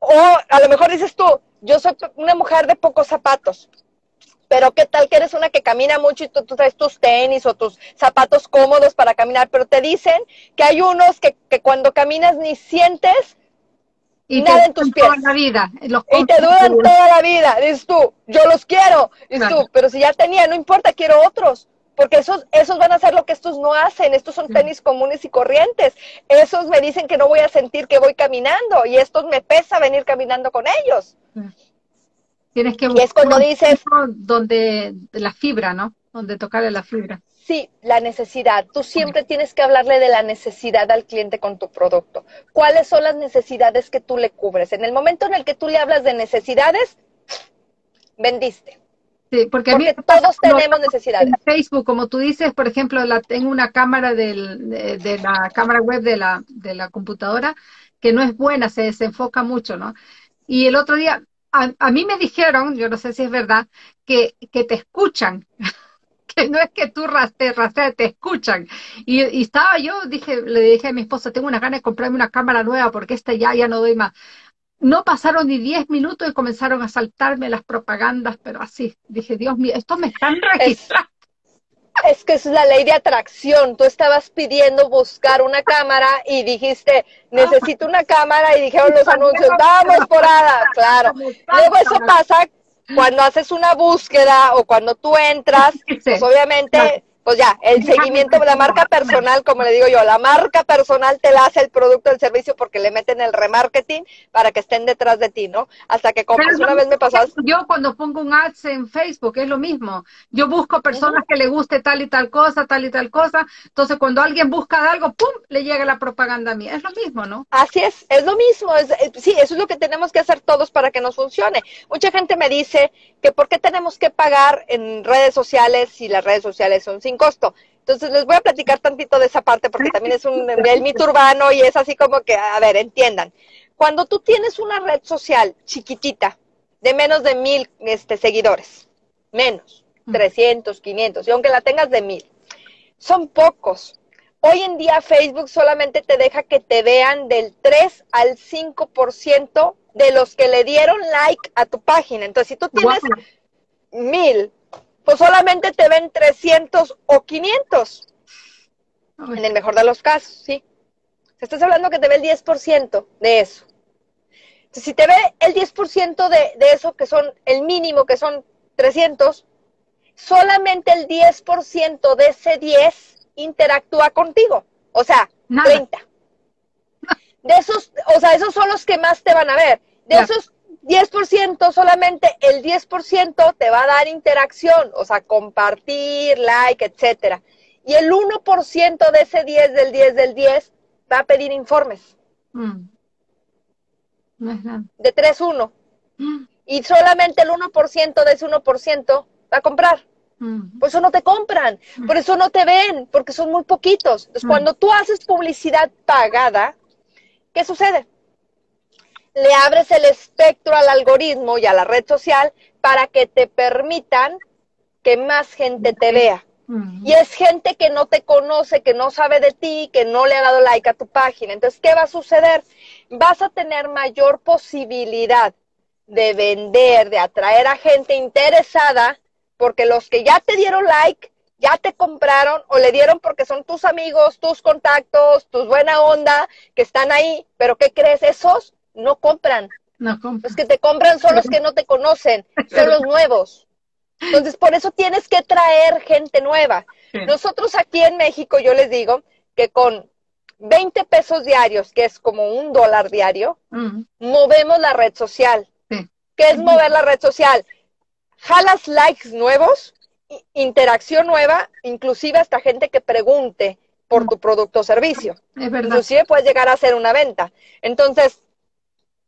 O a lo mejor dices tú, yo soy una mujer de pocos zapatos, pero qué tal que eres una que camina mucho y tú, tú traes tus tenis o tus zapatos cómodos para caminar, pero te dicen que hay unos que, que cuando caminas ni sientes Y Nada en tus duran toda pies. la vida. Los y te duran toda la vida. Dices tú, yo los quiero. Dices Claro. tú, pero si ya tenía, no importa, quiero otros. Porque esos, esos van a hacer lo que estos no hacen. Estos son tenis comunes y corrientes. Esos me dicen que no voy a sentir que voy caminando. Y estos me pesa venir caminando con ellos. Tienes que Y es cuando buscar dices- donde la fibra, ¿no? donde tocarle la fibra. Sí, la necesidad. Tú siempre tienes que hablarle de la necesidad al cliente con tu producto. ¿Cuáles son las necesidades que tú le cubres? En el momento en el que tú le hablas de necesidades, vendiste. Sí, porque, porque todos tenemos necesidades. En Facebook, como tú dices, por ejemplo, la, tengo una cámara del, de, la cámara web de la, de la computadora que no es buena, se desenfoca mucho, ¿no? Y el otro día, a, a mí me dijeron, yo no sé si es verdad, que, que te escuchan. que no es que tú te rastreas, te escuchan. Y, estaba yo, dije, le dije a mi esposa, tengo una gana de comprarme una cámara nueva porque esta ya, ya no doy más. No pasaron ni 10 minutos y comenzaron a saltarme las propagandas, pero así. Dije, Dios mío, esto me están registrando. Es, que es la ley de atracción. Tú estabas pidiendo buscar una cámara y dijiste, necesito una cámara y dijeron los anuncios, vamos por Ada. Claro. Luego eso pasa cuando haces una búsqueda o cuando tú entras, pues obviamente, pues ya, el seguimiento la marca personal, como le digo yo, la marca personal te la hace el producto, el servicio, porque le meten el remarketing para que estén detrás de ti, ¿no? Hasta que compras. Una vez me pasas. Yo cuando pongo un ads en Facebook, es lo mismo. Yo busco personas que le guste tal y tal cosa, tal y tal cosa. Entonces, cuando alguien busca algo, ¡pum! le llega la propaganda a mí. Es lo mismo, ¿no? Así es, es lo mismo. Es, eh, sí, eso es lo que tenemos que hacer todos para que nos funcione. Mucha gente me dice que por qué tenemos que pagar en redes sociales si las redes sociales son sin costo. Entonces les voy a platicar tantito de esa parte porque también es un el mito urbano y es así como que, a ver, entiendan. Cuando tú tienes una red social chiquitita de menos de mil este, seguidores, menos, 300, mm. 500, y aunque la tengas de mil, son pocos. Hoy en día Facebook solamente te deja que te vean del 3 al 5% de los que le dieron like a tu página. Entonces, si tú tienes mil, pues solamente te ven 300 o 500. En el mejor de los casos, ¿sí? Estás hablando que te ve el 10% de eso. Entonces, si te ve el 10% de, de eso, que son el mínimo, que son 300, solamente el 10% de ese 10 interactúa contigo. O sea, 30. De esos, o sea, esos son los que más te van a ver. De esos 10%, solamente el 10% te va a dar interacción, o sea, compartir, like, etcétera. Y el 1% de ese 10 del 10 del 10 va a pedir informes. Mm. De 3-1. Mm. Y solamente el 1% de ese 1% va a comprar. Mm. Por eso no te compran, por eso no te ven, porque son muy poquitos. Entonces, cuando tú haces publicidad pagada, ¿qué sucede? Le abres el espectro al algoritmo y a la red social para que te permitan que más gente te vea. Y es gente que no te conoce, que no sabe de ti, que no le ha dado like a tu página. Entonces, ¿qué va a suceder? Vas a tener mayor posibilidad de vender, de atraer a gente interesada, porque los que ya te dieron like, ya te compraron o le dieron porque son tus amigos, tus contactos, tus buena onda, que están ahí, pero ¿qué crees? Esos no compran. No compran. Los que te compran son los que no te conocen, son los nuevos. Entonces, por eso tienes que traer gente nueva. Nosotros aquí en México, yo les digo que con 20 pesos diarios, que es como un dólar diario, movemos la red social. ¿Qué es mover la red social? Jalas likes nuevos, interacción nueva, inclusive hasta gente que pregunte por tu producto o servicio. Es verdad. Inclusive puedes llegar a hacer una venta. Entonces,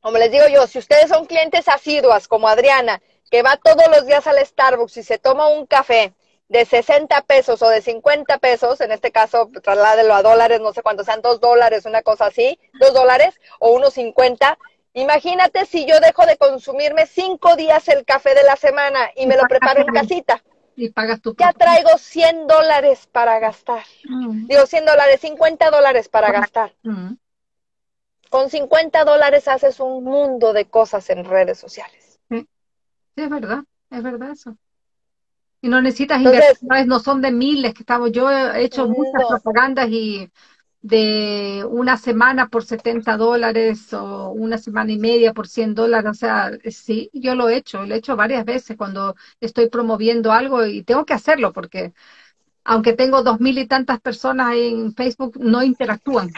como les digo yo, si ustedes son clientes asiduas como Adriana, que va todos los días al Starbucks y se toma un café de 60 pesos o de 50 pesos, en este caso trasládelo a dólares, no sé cuánto sean, dos dólares, una cosa así, dos dólares o unos 50. Imagínate si yo dejo de consumirme cinco días el café de la semana y me lo preparo en casita. Y pagas tu Ya traigo 100 dólares para gastar. Mm. Digo 100 dólares, 50 dólares para gastar. Mm. Con 50 dólares haces un mundo de cosas en redes sociales. Sí, es verdad, es verdad eso. Y no necesitas inversiones, no son de miles que estamos. Yo he hecho muchas propagandas y de una semana por 70 dólares o una semana y media por 100 dólares. O sea, sí, yo lo he hecho, lo he hecho varias veces cuando estoy promoviendo algo y tengo que hacerlo porque aunque tengo dos mil y tantas personas en Facebook, no interactúan.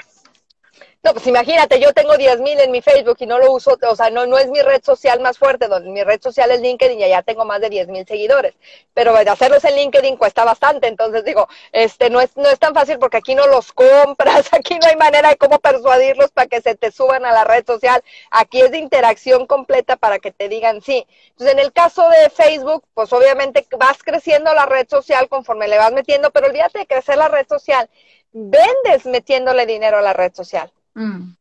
No, pues imagínate, yo tengo 10 mil en mi Facebook y no lo uso, o sea, no, no es mi red social más fuerte, donde mi red social es LinkedIn y ya tengo más de 10 mil seguidores. Pero hacerlos en LinkedIn cuesta bastante, entonces digo, este no es, no es tan fácil porque aquí no los compras, aquí no hay manera de cómo persuadirlos para que se te suban a la red social. Aquí es de interacción completa para que te digan sí. Entonces, en el caso de Facebook, pues obviamente vas creciendo la red social conforme le vas metiendo, pero olvídate de crecer la red social. Vendes metiéndole dinero a la red social. Mm.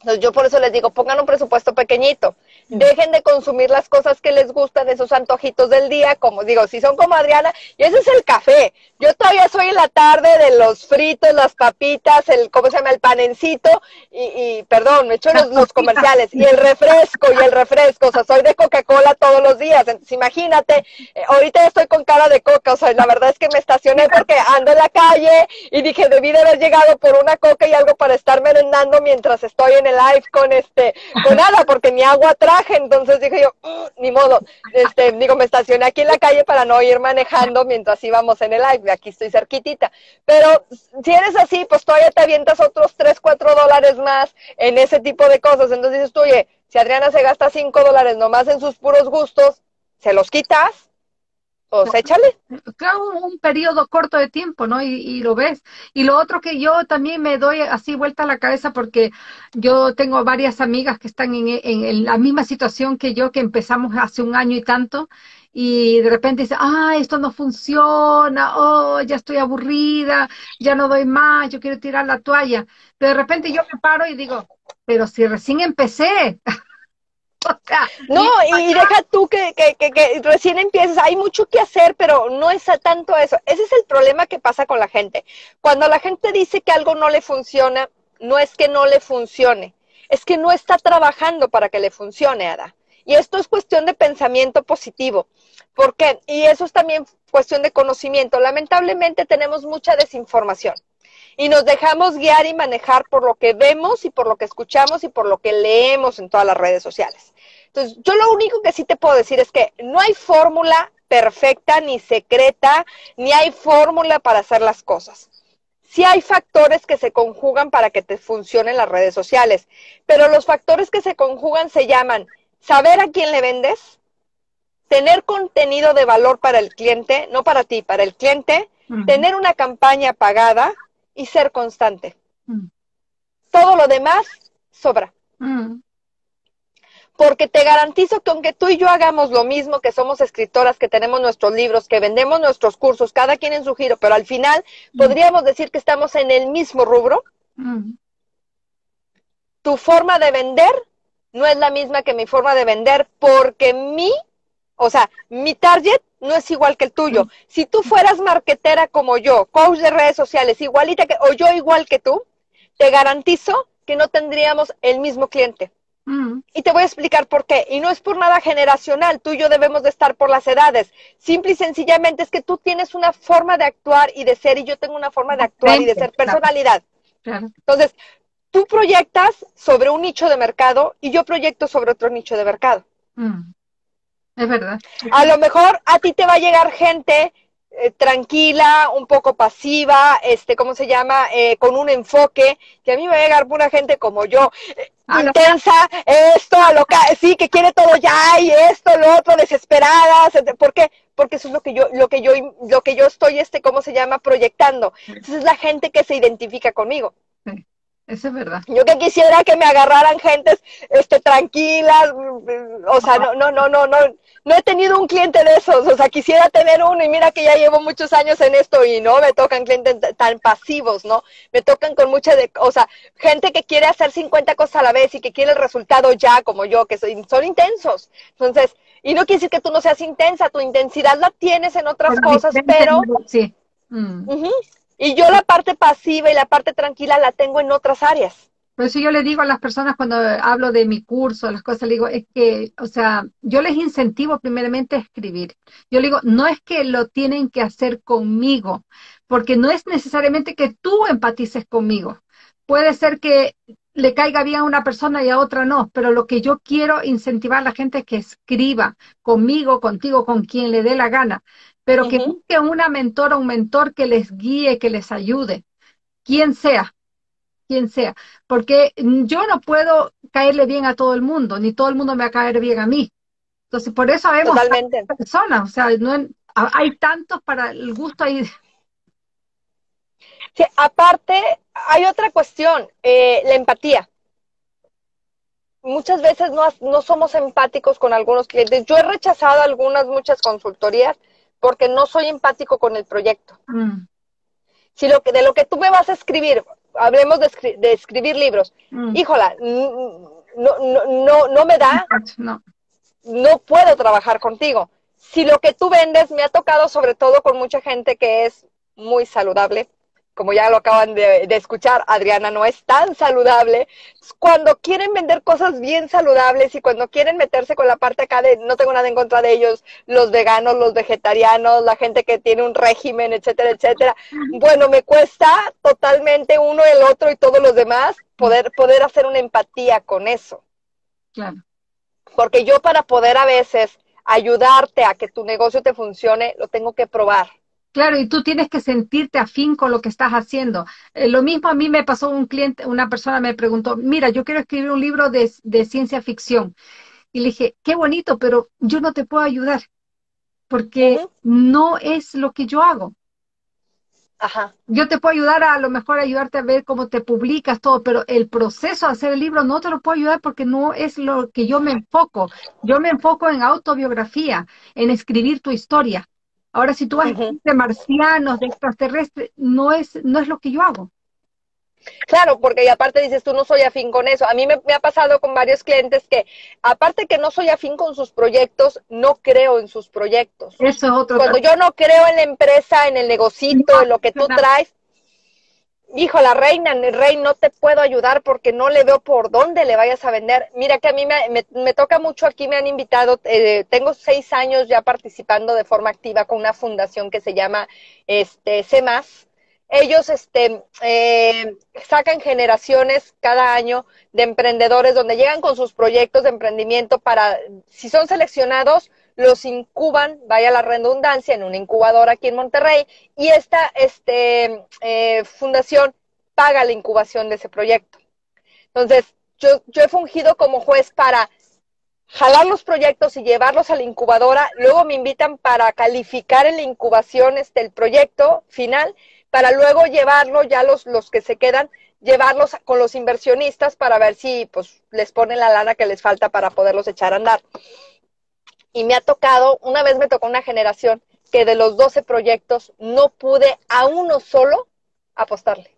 Entonces yo por eso les digo, pongan un presupuesto pequeñito. Dejen de consumir las cosas que les gustan, esos antojitos del día, como digo, si son como Adriana, y ese es el café. Yo todavía soy en la tarde de los fritos, las papitas, el, ¿cómo se llama? El panencito, y, y perdón, me echo los, los, comerciales, y el refresco, y el refresco, o sea, soy de Coca-Cola todos los días. Entonces, imagínate, eh, ahorita estoy con cara de coca, o sea, la verdad es que me estacioné porque ando en la calle y dije, debí de haber llegado por una coca y algo para estar merendando mientras estoy en el live con este, con nada, porque ni agua traje, entonces dije yo, mm, ni modo, este, digo, me estacioné aquí en la calle para no ir manejando mientras íbamos en el live, aquí estoy cerquitita, pero si eres así, pues todavía te avientas otros 3, 4 dólares más en ese tipo de cosas, entonces dices tú, oye, si Adriana se gasta 5 dólares nomás en sus puros gustos, ¿se los quitas? Pues échale. Claro, un periodo corto de tiempo, ¿no? Y, y, lo ves. Y lo otro que yo también me doy así vuelta a la cabeza porque yo tengo varias amigas que están en, en, en la misma situación que yo, que empezamos hace un año y tanto, y de repente dice, ah, esto no funciona, oh, ya estoy aburrida, ya no doy más, yo quiero tirar la toalla. Pero de repente yo me paro y digo, pero si recién empecé. O sea, no, y, y, deja tú que, que, que, que, recién empieces, hay mucho que hacer, pero no es tanto eso. Ese es el problema que pasa con la gente. Cuando la gente dice que algo no le funciona, no es que no le funcione, es que no está trabajando para que le funcione, Ada. Y esto es cuestión de pensamiento positivo. ¿Por qué? Y eso es también cuestión de conocimiento. Lamentablemente tenemos mucha desinformación y nos dejamos guiar y manejar por lo que vemos y por lo que escuchamos y por lo que leemos en todas las redes sociales. Entonces, yo lo único que sí te puedo decir es que no hay fórmula perfecta ni secreta, ni hay fórmula para hacer las cosas. Sí hay factores que se conjugan para que te funcionen las redes sociales, pero los factores que se conjugan se llaman saber a quién le vendes, tener contenido de valor para el cliente, no para ti, para el cliente, uh -huh. tener una campaña pagada, y ser constante. Mm. Todo lo demás sobra. Mm. Porque te garantizo que aunque tú y yo hagamos lo mismo, que somos escritoras, que tenemos nuestros libros, que vendemos nuestros cursos, cada quien en su giro, pero al final mm. podríamos decir que estamos en el mismo rubro, tu forma de vender no es la misma que mi forma de vender porque mi, o sea, mi target no es igual que el tuyo. Si tú fueras marketera como yo, coach de redes sociales, igualita que, o yo igual que tú, te garantizo que no tendríamos el mismo cliente. Mm. Y te voy a explicar por qué. Y no es por nada generacional, tú y yo debemos de estar por las edades. Simple y sencillamente es que tú tienes una forma de actuar y de ser y yo tengo una forma de actuar y de ser personalidad. Entonces, tú proyectas sobre un nicho de mercado y yo proyecto sobre otro nicho de mercado. Es verdad. A lo mejor a ti te va a llegar gente eh, tranquila, un poco pasiva, este, ¿cómo se llama? Eh, con un enfoque, que a mí me va a llegar pura gente como yo, eh, intensa, esto, loca, sí, que quiere todo ya y esto, lo otro, desesperadas. ¿Por qué? Porque eso es lo que yo, lo que yo, lo que yo estoy, este, ¿cómo se llama? Proyectando. Entonces es la gente que se identifica conmigo. Eso es verdad. Yo que quisiera que me agarraran gentes este, tranquilas, o sea, no, no, no, no, no, no he tenido un cliente de esos, o sea, quisiera tener uno y mira que ya llevo muchos años en esto y no me tocan clientes tan pasivos, ¿no? Me tocan con mucha, de, o sea, gente que quiere hacer 50 cosas a la vez y que quiere el resultado ya, como yo, que soy, son intensos. Entonces, y no quiere decir que tú no seas intensa, tu intensidad la tienes en otras pero cosas, pero... Sí. Mm. Uh -huh. Y yo la parte pasiva y la parte tranquila la tengo en otras áreas. Por eso yo le digo a las personas cuando hablo de mi curso, las cosas, le digo, es que, o sea, yo les incentivo primeramente a escribir. Yo le digo, no es que lo tienen que hacer conmigo, porque no es necesariamente que tú empatices conmigo. Puede ser que le caiga bien a una persona y a otra no, pero lo que yo quiero incentivar a la gente es que escriba conmigo, contigo, con quien le dé la gana pero uh -huh. que busquen una mentora, un mentor que les guíe, que les ayude, quien sea, quien sea, porque yo no puedo caerle bien a todo el mundo, ni todo el mundo me va a caer bien a mí. Entonces, por eso vemos Totalmente. personas, o sea, no, hay tantos para el gusto ahí. Sí, aparte, hay otra cuestión, eh, la empatía. Muchas veces no, no somos empáticos con algunos clientes. Yo he rechazado algunas, muchas consultorías porque no soy empático con el proyecto. Mm. Si lo que, de lo que tú me vas a escribir, hablemos de, de escribir libros, mm. híjola, no, no, no, no me da, no. no puedo trabajar contigo. Si lo que tú vendes me ha tocado sobre todo con mucha gente que es muy saludable, como ya lo acaban de, escuchar, Adriana no es tan saludable. Cuando quieren vender cosas bien saludables y cuando quieren meterse con la parte acá de no tengo nada en contra de ellos, los veganos, los vegetarianos, la gente que tiene un régimen, etcétera, etcétera. Bueno, me cuesta totalmente uno el otro y todos los demás poder, poder hacer una empatía con eso. Claro. Porque yo para poder a veces ayudarte a que tu negocio te funcione, lo tengo que probar Claro, y tú tienes que sentirte afín con lo que estás haciendo. Eh, lo mismo a mí me pasó un cliente, una persona me preguntó, mira, yo quiero escribir un libro de, ciencia ficción. Y le dije, qué bonito, pero yo no te puedo ayudar porque no es lo que yo hago. Ajá. Yo te puedo ayudar a, a lo mejor ayudarte a ver cómo te publicas todo, pero el proceso de hacer el libro no te lo puedo ayudar porque no es lo que yo me enfoco. Yo me enfoco en autobiografía, en escribir tu historia. Ahora, si tú vas de marcianos, de extraterrestres, no es, no es lo que yo hago. Claro, porque y aparte dices, tú no soy afín con eso. A mí me, ha pasado con varios clientes que, aparte que no soy afín con sus proyectos, no creo en sus proyectos. Eso es otro. Cuando yo no creo en la empresa, en el negocito, en lo que tú traes, hijo, la reina, rey, no te puedo ayudar porque no le veo por dónde le vayas a vender. Mira que a mí me, me, toca mucho, aquí me han invitado, eh, tengo seis años ya participando de forma activa con una fundación que se llama este, CEMAS. Ellos este, eh, sacan generaciones cada año de emprendedores donde llegan con sus proyectos de emprendimiento para, si son seleccionados, los incuban, vaya la redundancia, en una incubadora aquí en Monterrey, y esta este, eh, fundación paga la incubación de ese proyecto. Entonces, yo, yo he fungido como juez para jalar los proyectos y llevarlos a la incubadora, luego me invitan para calificar en la incubación este, el proyecto final, para luego llevarlo, ya los, los que se quedan, llevarlos con los inversionistas para ver si pues les ponen la lana que les falta para poderlos echar a andar y me ha tocado, una vez me tocó una generación que de los 12 proyectos no pude a uno solo apostarle.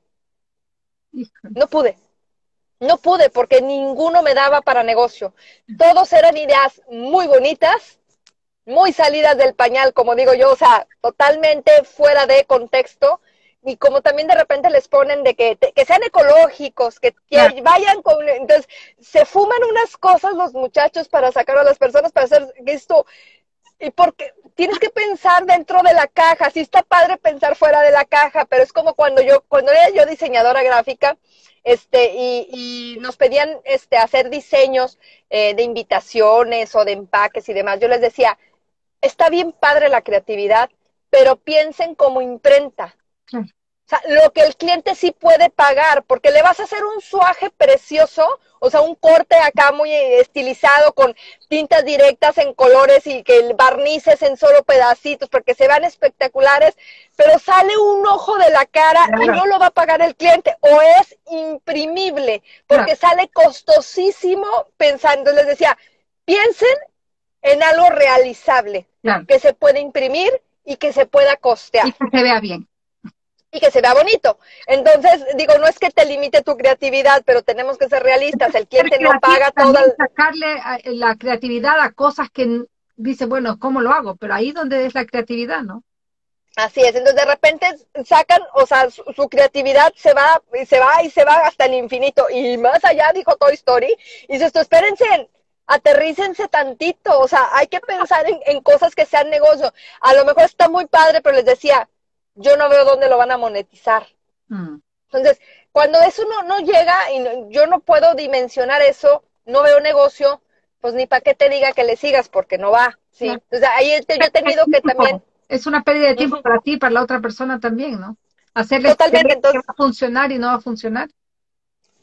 No pude. No pude porque ninguno me daba para negocio. Todos eran ideas muy bonitas, muy salidas del pañal, como digo yo, o sea, totalmente fuera de contexto, y como también de repente les ponen de que, que sean ecológicos, que, vayan con... Entonces, se fuman unas cosas los muchachos para sacar a las personas para hacer esto. Y porque tienes que pensar dentro de la caja. Sí está padre pensar fuera de la caja, pero es como cuando yo, cuando era yo diseñadora gráfica, este, y, y nos pedían este, hacer diseños eh, de invitaciones o de empaques y demás. Yo les decía, está bien padre la creatividad, pero piensen como imprenta. O sea, lo que el cliente sí puede pagar, porque le vas a hacer un suaje precioso, o sea, un corte acá muy estilizado con tintas directas en colores y que el barnices en solo pedacitos, porque se vean espectaculares, pero sale un ojo de la cara y no lo va a pagar el cliente, o es imprimible, porque sale costosísimo pensando, les decía, piensen en algo realizable, que se puede imprimir y que se pueda costear. Y que se vea bien y que se vea bonito. Entonces, digo, no es que te limite tu creatividad, pero tenemos que ser realistas. El cliente no paga toda. Sacarle la creatividad a cosas que dice, bueno, ¿cómo lo hago? Pero ahí donde es la creatividad, ¿no? Así es, entonces de repente sacan, o sea, su, creatividad se va y se va y se va hasta el infinito. Y más allá, dijo Toy Story, y dice esto, espérense, aterrícense tantito, o sea, hay que pensar en, en cosas que sean negocio. A lo mejor está muy padre, pero les decía, yo no veo dónde lo van a monetizar. Mm. Entonces, cuando eso no, no llega y yo no puedo dimensionar eso, no veo negocio, pues ni para qué te diga que le sigas porque no va. Sí. Entonces, ahí yo he tenido que también... Es una pérdida de tiempo para ti y para la otra persona también, ¿no? Hacerle Totalmente, entonces... que va a funcionar y no va a funcionar.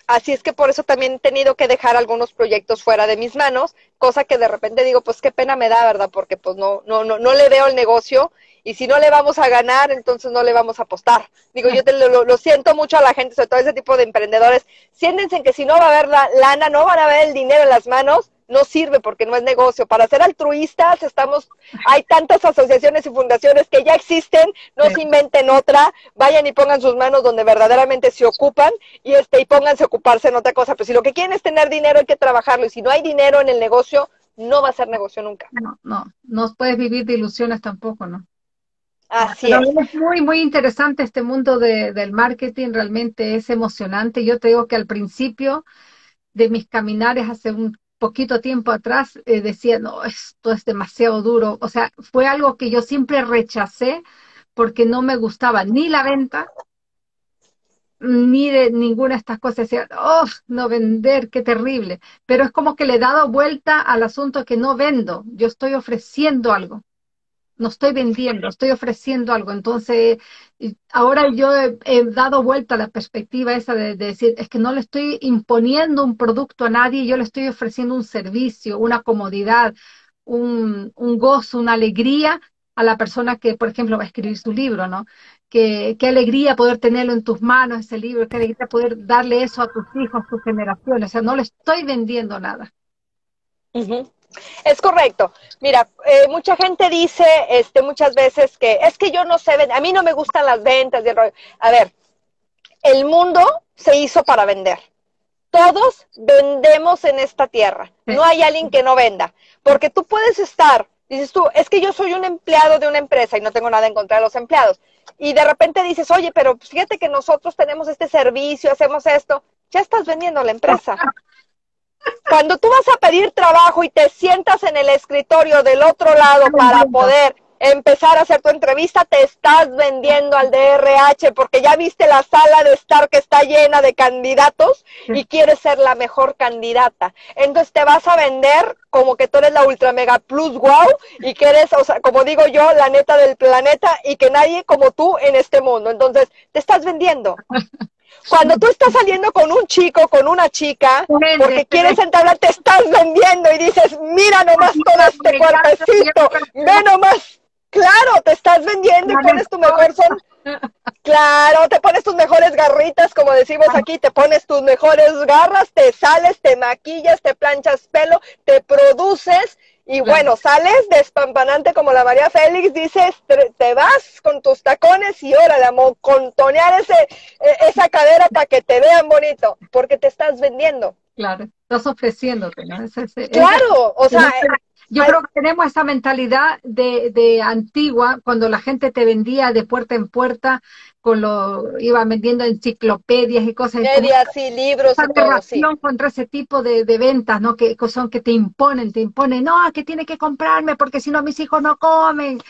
Así es que por eso también he tenido que dejar algunos proyectos fuera de mis manos, cosa que de repente digo, pues qué pena me da, ¿verdad? Porque pues no, no, no, no le veo el negocio y si no le vamos a ganar, entonces no le vamos a apostar. Digo, yo te, lo, lo, siento mucho a la gente, sobre todo ese tipo de emprendedores, siéntense en que si no va a haber la lana, no van a ver el dinero en las manos, no sirve porque no es negocio. Para ser altruistas estamos, hay tantas asociaciones y fundaciones que ya existen, no se inventen otra, vayan y pongan sus manos donde verdaderamente se ocupan y este y pónganse a ocuparse en otra cosa. Pero si lo que quieren es tener dinero hay que trabajarlo y si no hay dinero en el negocio, no va a ser negocio nunca. No, no, no puedes vivir de ilusiones tampoco, ¿no? Así es. es. muy, muy interesante este mundo de, del marketing, realmente es emocionante. Yo te digo que al principio de mis caminares hace un poquito tiempo atrás eh, decía, no, esto es demasiado duro. O sea, fue algo que yo siempre rechacé porque no me gustaba ni la venta, ni de ninguna de estas cosas. Decía, oh, no vender, qué terrible. Pero es como que le he dado vuelta al asunto que no vendo, yo estoy ofreciendo algo no estoy vendiendo, estoy ofreciendo algo. Entonces, ahora yo he, dado vuelta a la perspectiva esa de, decir, es que no le estoy imponiendo un producto a nadie, yo le estoy ofreciendo un servicio, una comodidad, un, gozo, una alegría a la persona que, por ejemplo, va a escribir su libro, ¿no? Qué, qué alegría poder tenerlo en tus manos, ese libro, qué alegría poder darle eso a tus hijos, a tus generaciones. O sea, no le estoy vendiendo nada. Es correcto. Mira, eh, mucha gente dice este, muchas veces que es que yo no sé, a mí no me gustan las ventas. A ver, el mundo se hizo para vender. Todos vendemos en esta tierra. No hay alguien que no venda. Porque tú puedes estar, dices tú, es que yo soy un empleado de una empresa y no tengo nada en contra de los empleados. Y de repente dices, oye, pero fíjate que nosotros tenemos este servicio, hacemos esto. Ya estás vendiendo la empresa. Cuando tú vas a pedir trabajo y te sientas en el escritorio del otro lado para poder empezar a hacer tu entrevista, te estás vendiendo al DRH porque ya viste la sala de estar que está llena de candidatos y quieres ser la mejor candidata. Entonces te vas a vender como que tú eres la ultra mega plus wow y que eres, o sea, como digo yo, la neta del planeta y que nadie como tú en este mundo. Entonces te estás vendiendo. Cuando tú estás saliendo con un chico, con una chica, porque quieres entablar, te estás vendiendo y dices, mira nomás todo este cuerpecito, ve nomás. Claro, te estás vendiendo y pones tu mejor son. Claro, te pones tus mejores garritas, como decimos aquí, te pones tus mejores garras, te sales, te maquillas, te planchas pelo, te produces y bueno, sales despampanante como la María Félix, dices, te, vas con tus tacones y órale, a contonear ese, e, esa cadera para que te vean bonito, porque te estás vendiendo. Claro, estás ofreciéndote, ¿no? claro, o sea... Yo creo que tenemos esa mentalidad de, de antigua, cuando la gente te vendía de puerta en puerta, con lo iba vendiendo enciclopedias y cosas. Medias y libros y todo, sí. contra ese tipo de, de, ventas, ¿no? Que son que te imponen, te imponen, no, que tiene que comprarme porque si no mis hijos no comen.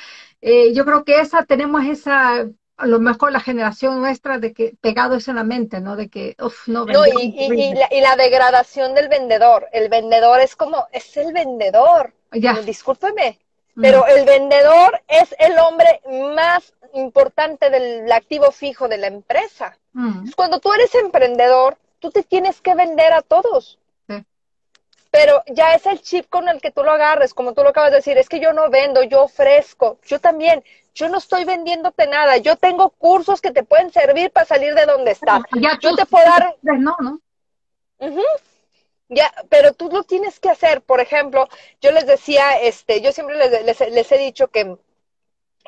Eh, yo creo que esa, tenemos esa, a lo mejor la generación nuestra de que pegado eso en la mente, ¿no? De que, uff, no, no y, y, la, y, la, degradación del vendedor. El vendedor es como, es el vendedor. Ya. Discúlpeme, mm. pero el vendedor es el hombre más importante del activo fijo de la empresa. Mm. Cuando tú eres emprendedor, tú te tienes que vender a todos. Pero ya es el chip con el que tú lo agarres, como tú lo acabas de decir, es que yo no vendo, yo ofrezco, yo también, yo no estoy vendiéndote nada, yo tengo cursos que te pueden servir para salir de donde estás. yo te puedo dar... No, ¿no? Ya, pero tú lo tienes que hacer. Por ejemplo, yo les decía, este, yo siempre les, les, he dicho que,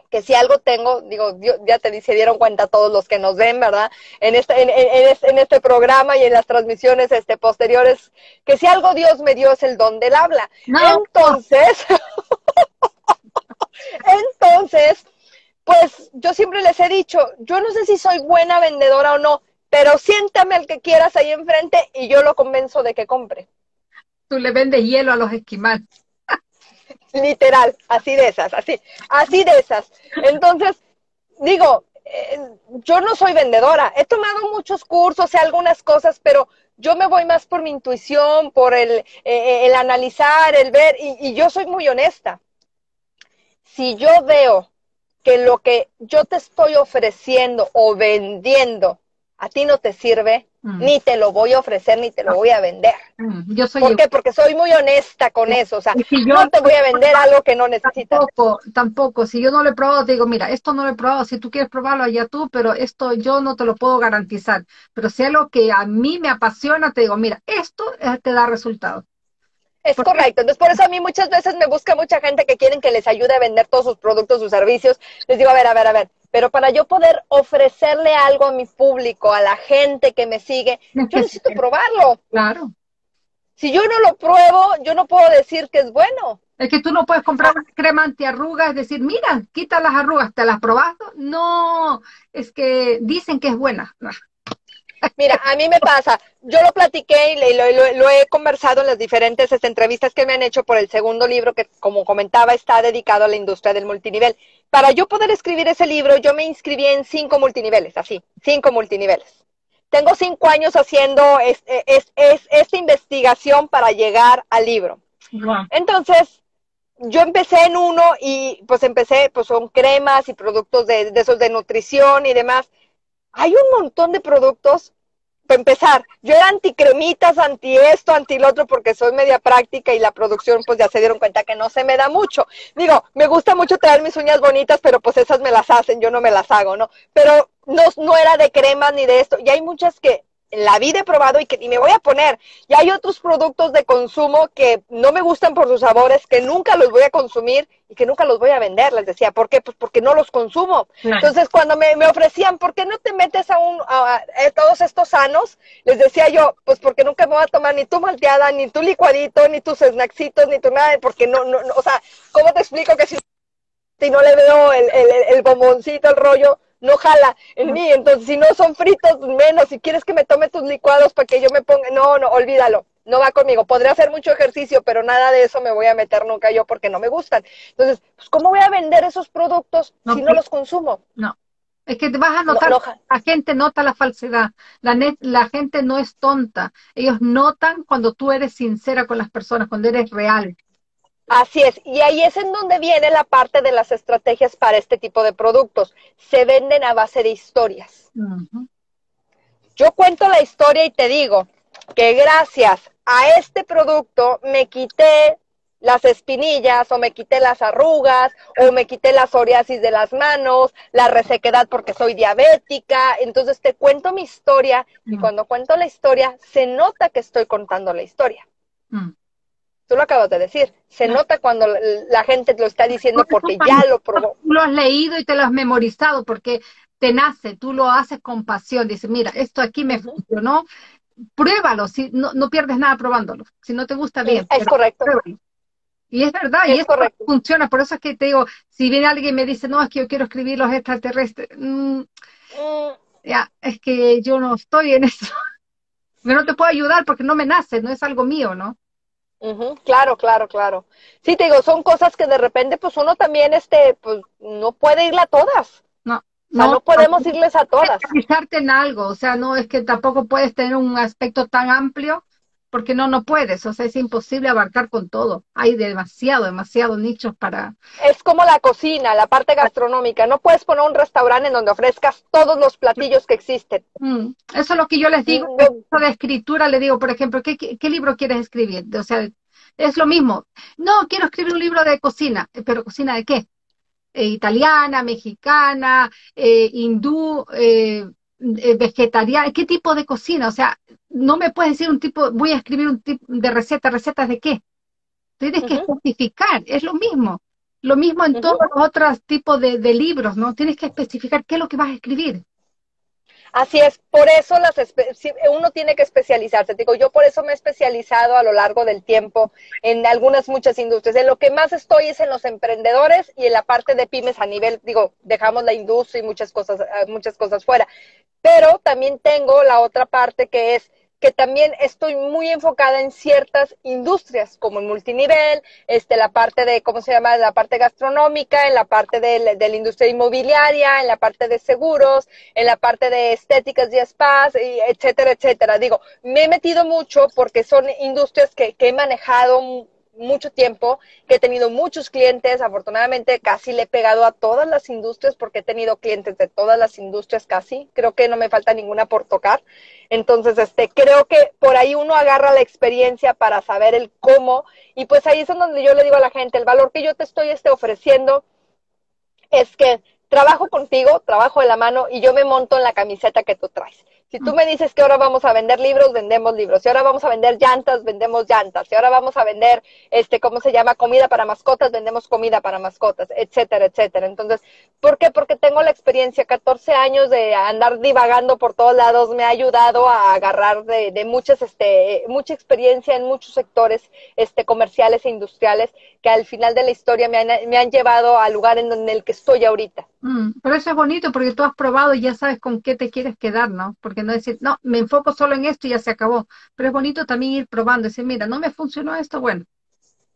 que si algo tengo, digo, ya te se dieron cuenta todos los que nos ven, ¿verdad? En este, en, en, este programa y en las transmisiones este, posteriores, que si algo Dios me dio es el don del habla. Entonces, entonces, pues yo siempre les he dicho, yo no sé si soy buena vendedora o no, pero siéntame al que quieras ahí enfrente y yo lo convenzo de que compre. Tú le vendes hielo a los esquimales. Literal, así de esas, así, así de esas. Entonces, digo, eh, yo no soy vendedora, he tomado muchos cursos y algunas cosas, pero yo me voy más por mi intuición, por el, eh, eh, el analizar, el ver, y, y yo soy muy honesta. Si yo veo que lo que yo te estoy ofreciendo o vendiendo a ti no te sirve, Mm. ni te lo voy a ofrecer, ni te lo voy a vender. Mm, Yo soy ¿Por qué? Porque soy muy honesta con eso. O sea, si yo- no te voy a vender algo que no necesitas. Tampoco, tampoco. Si yo no lo he probado, te digo, mira, esto no lo he probado. Si tú quieres probarlo, allá tú, pero esto yo no te lo puedo garantizar. Pero si es lo que a mí me apasiona, te digo, mira, esto eh, te da resultados. Es Porque- correcto. Entonces, por eso a mí muchas veces me busca mucha gente que quieren que les ayude a vender todos sus productos, sus servicios. Les digo, a ver, a ver, a ver. Pero para yo poder ofrecerle algo a mi público, a la gente que me sigue, yo necesito probarlo. Claro. Si yo no lo pruebo, yo no puedo decir que es bueno. Es que tú no puedes comprar una crema antiarrugas, es decir, mira, quita las arrugas, ¿te las probaste? No, es que dicen que es buena. Mira, a mí me pasa, yo lo platiqué y lo, lo- lo he conversado en las diferentes este, entrevistas que me han hecho por el segundo libro que, como comentaba, está dedicado a la industria del multinivel. Para yo poder escribir ese libro, yo me inscribí en cinco multiniveles, así, cinco multiniveles. Tengo cinco años haciendo es- es- es- esta investigación para llegar al libro. Entonces, yo empecé en uno y pues empecé, pues son cremas y productos de, de esos de nutrición y demás. Hay un montón de productos. Para empezar, yo era anticremitas, anti esto, anti lo otro, porque soy media práctica y la producción, pues ya se dieron cuenta que no se me da mucho. Digo, me gusta mucho traer mis uñas bonitas, pero pues esas me las hacen, yo no me las hago, ¿no? Pero no, no era de cremas ni de esto. Y hay muchas que en la vida he probado y que ni me voy a poner. Y hay otros productos de consumo que no me gustan por sus sabores, que nunca los voy a consumir y que nunca los voy a vender. Les decía, ¿por qué? Pues porque no los consumo. Entonces, cuando me, me ofrecían, ¿por qué no te metes a, un, a, a todos estos sanos? Les decía yo, pues porque nunca me voy a tomar ni tu malteada, ni tu licuadito, ni tus snacksitos, ni tu nada, porque no, no, no o sea, ¿cómo te explico que si, si no le veo el, el, el bomboncito, el rollo, no jala en mí. Entonces, si no son fritos, menos. Si quieres que me tome tus licuados para que yo me ponga, no, no, olvídalo. No va conmigo. Podría hacer mucho ejercicio, pero nada de eso me voy a meter nunca yo porque no me gustan. Entonces, pues, ¿cómo voy a vender esos productos No, si no los consumo? No. Es que te vas a No, notar, no, la gente nota la falsedad, la, net- la gente no es tonta, ellos notan cuando tú eres sincera con las personas, cuando eres real. Así es, y ahí es en donde viene la parte de las estrategias para este tipo de productos. Se venden a base de historias. Yo cuento la historia y te digo que gracias a este producto me quité las espinillas o me quité las arrugas o me quité la psoriasis de las manos, la resequedad porque soy diabética. Entonces te cuento mi historia y Mm. cuando cuento la historia se nota que estoy contando la historia. Mm. Tú lo acabas de decir. Se No. nota cuando la- gente lo está diciendo porque ya lo probó. Tú lo has leído y te lo has memorizado porque te nace, tú lo haces con pasión, dices, mira, esto aquí me funcionó, pruébalo, si no, no pierdes nada probándolo, si no te gusta bien, Es correcto. pruébalo. Y es verdad, y Es correcto. funciona, por eso es que te digo, si viene alguien y me dice, no, es que yo quiero escribir los extraterrestres, mm, Mm, ya, es que yo no estoy en eso. Yo no te puedo ayudar porque no me nace, no es algo mío, ¿no? Ujú, Claro, claro, claro. Sí, te digo, son cosas que de repente, pues uno también, este, pues no puede irle a todas. No, O sea, no, podemos irles a todas. especializarte en algo, o sea, no es que tampoco puedes tener un aspecto tan amplio, porque no, no puedes, o sea, es imposible abarcar con todo. Hay demasiado, demasiados nichos para... Es como la cocina, la parte gastronómica. No puedes poner un restaurante en donde ofrezcas todos los platillos que existen. Mm, Eso es lo que yo les digo, No. en de escritura le digo, por ejemplo, ¿qué, qué, qué libro quieres escribir? O sea, es lo mismo. No, quiero escribir un libro de cocina, pero ¿cocina de qué? Eh, italiana, mexicana, eh, hindú, eh, vegetariana, ¿qué tipo de cocina? O sea, no me puedes decir un tipo, voy a escribir un tipo de receta, ¿recetas de qué? Tienes que especificar, es lo mismo. Lo mismo en todos los otros tipos de, de libros, ¿no? Tienes que especificar qué es lo que vas a escribir. Así es, por eso las uno tiene que especializarse. Digo, yo por eso me he especializado a lo largo del tiempo en algunas muchas industrias. En lo que más estoy es en los emprendedores y en la parte de pymes a nivel, digo, dejamos la industria y muchas cosas, eh, muchas cosas fuera. Pero también tengo la otra parte que es que también estoy muy enfocada en ciertas industrias, como el multinivel, este, la parte de, ¿cómo se llama? La parte gastronómica, en la parte de, de la industria inmobiliaria, en la parte de seguros, en la parte de estéticas y spas, y etcétera, etcétera. Digo, me he metido mucho porque son industrias que, que he manejado mucho tiempo, que he tenido muchos clientes, afortunadamente casi le he pegado a todas las industrias porque he tenido clientes de todas las industrias casi, creo que no me falta ninguna por tocar. Entonces, este, creo que por ahí uno agarra la experiencia para saber el cómo y pues ahí es donde yo le digo a la gente, el valor que yo te estoy este, ofreciendo es que trabajo contigo, trabajo de la mano y yo me monto en la camiseta que tú traes. Si tú me dices que ahora vamos a vender libros, vendemos libros. Si ahora vamos a vender llantas, vendemos llantas. Si ahora vamos a vender, este, ¿cómo se llama? Comida para mascotas, vendemos comida para mascotas, etcétera, etcétera. Entonces, ¿por qué? Porque tengo la experiencia, 14 años de andar divagando por todos lados, me ha ayudado a agarrar de, de muchas, este, mucha experiencia en muchos sectores, este, comerciales e industriales, que al final de la historia me han, me han llevado al lugar en, donde, en el que estoy ahorita. Mm, pero eso es bonito porque tú has probado y ya sabes con qué te quieres quedar, ¿no? Porque no decir, no, me enfoco solo en esto y ya se acabó. Pero es bonito también ir probando, decir, mira, no me funcionó esto, bueno,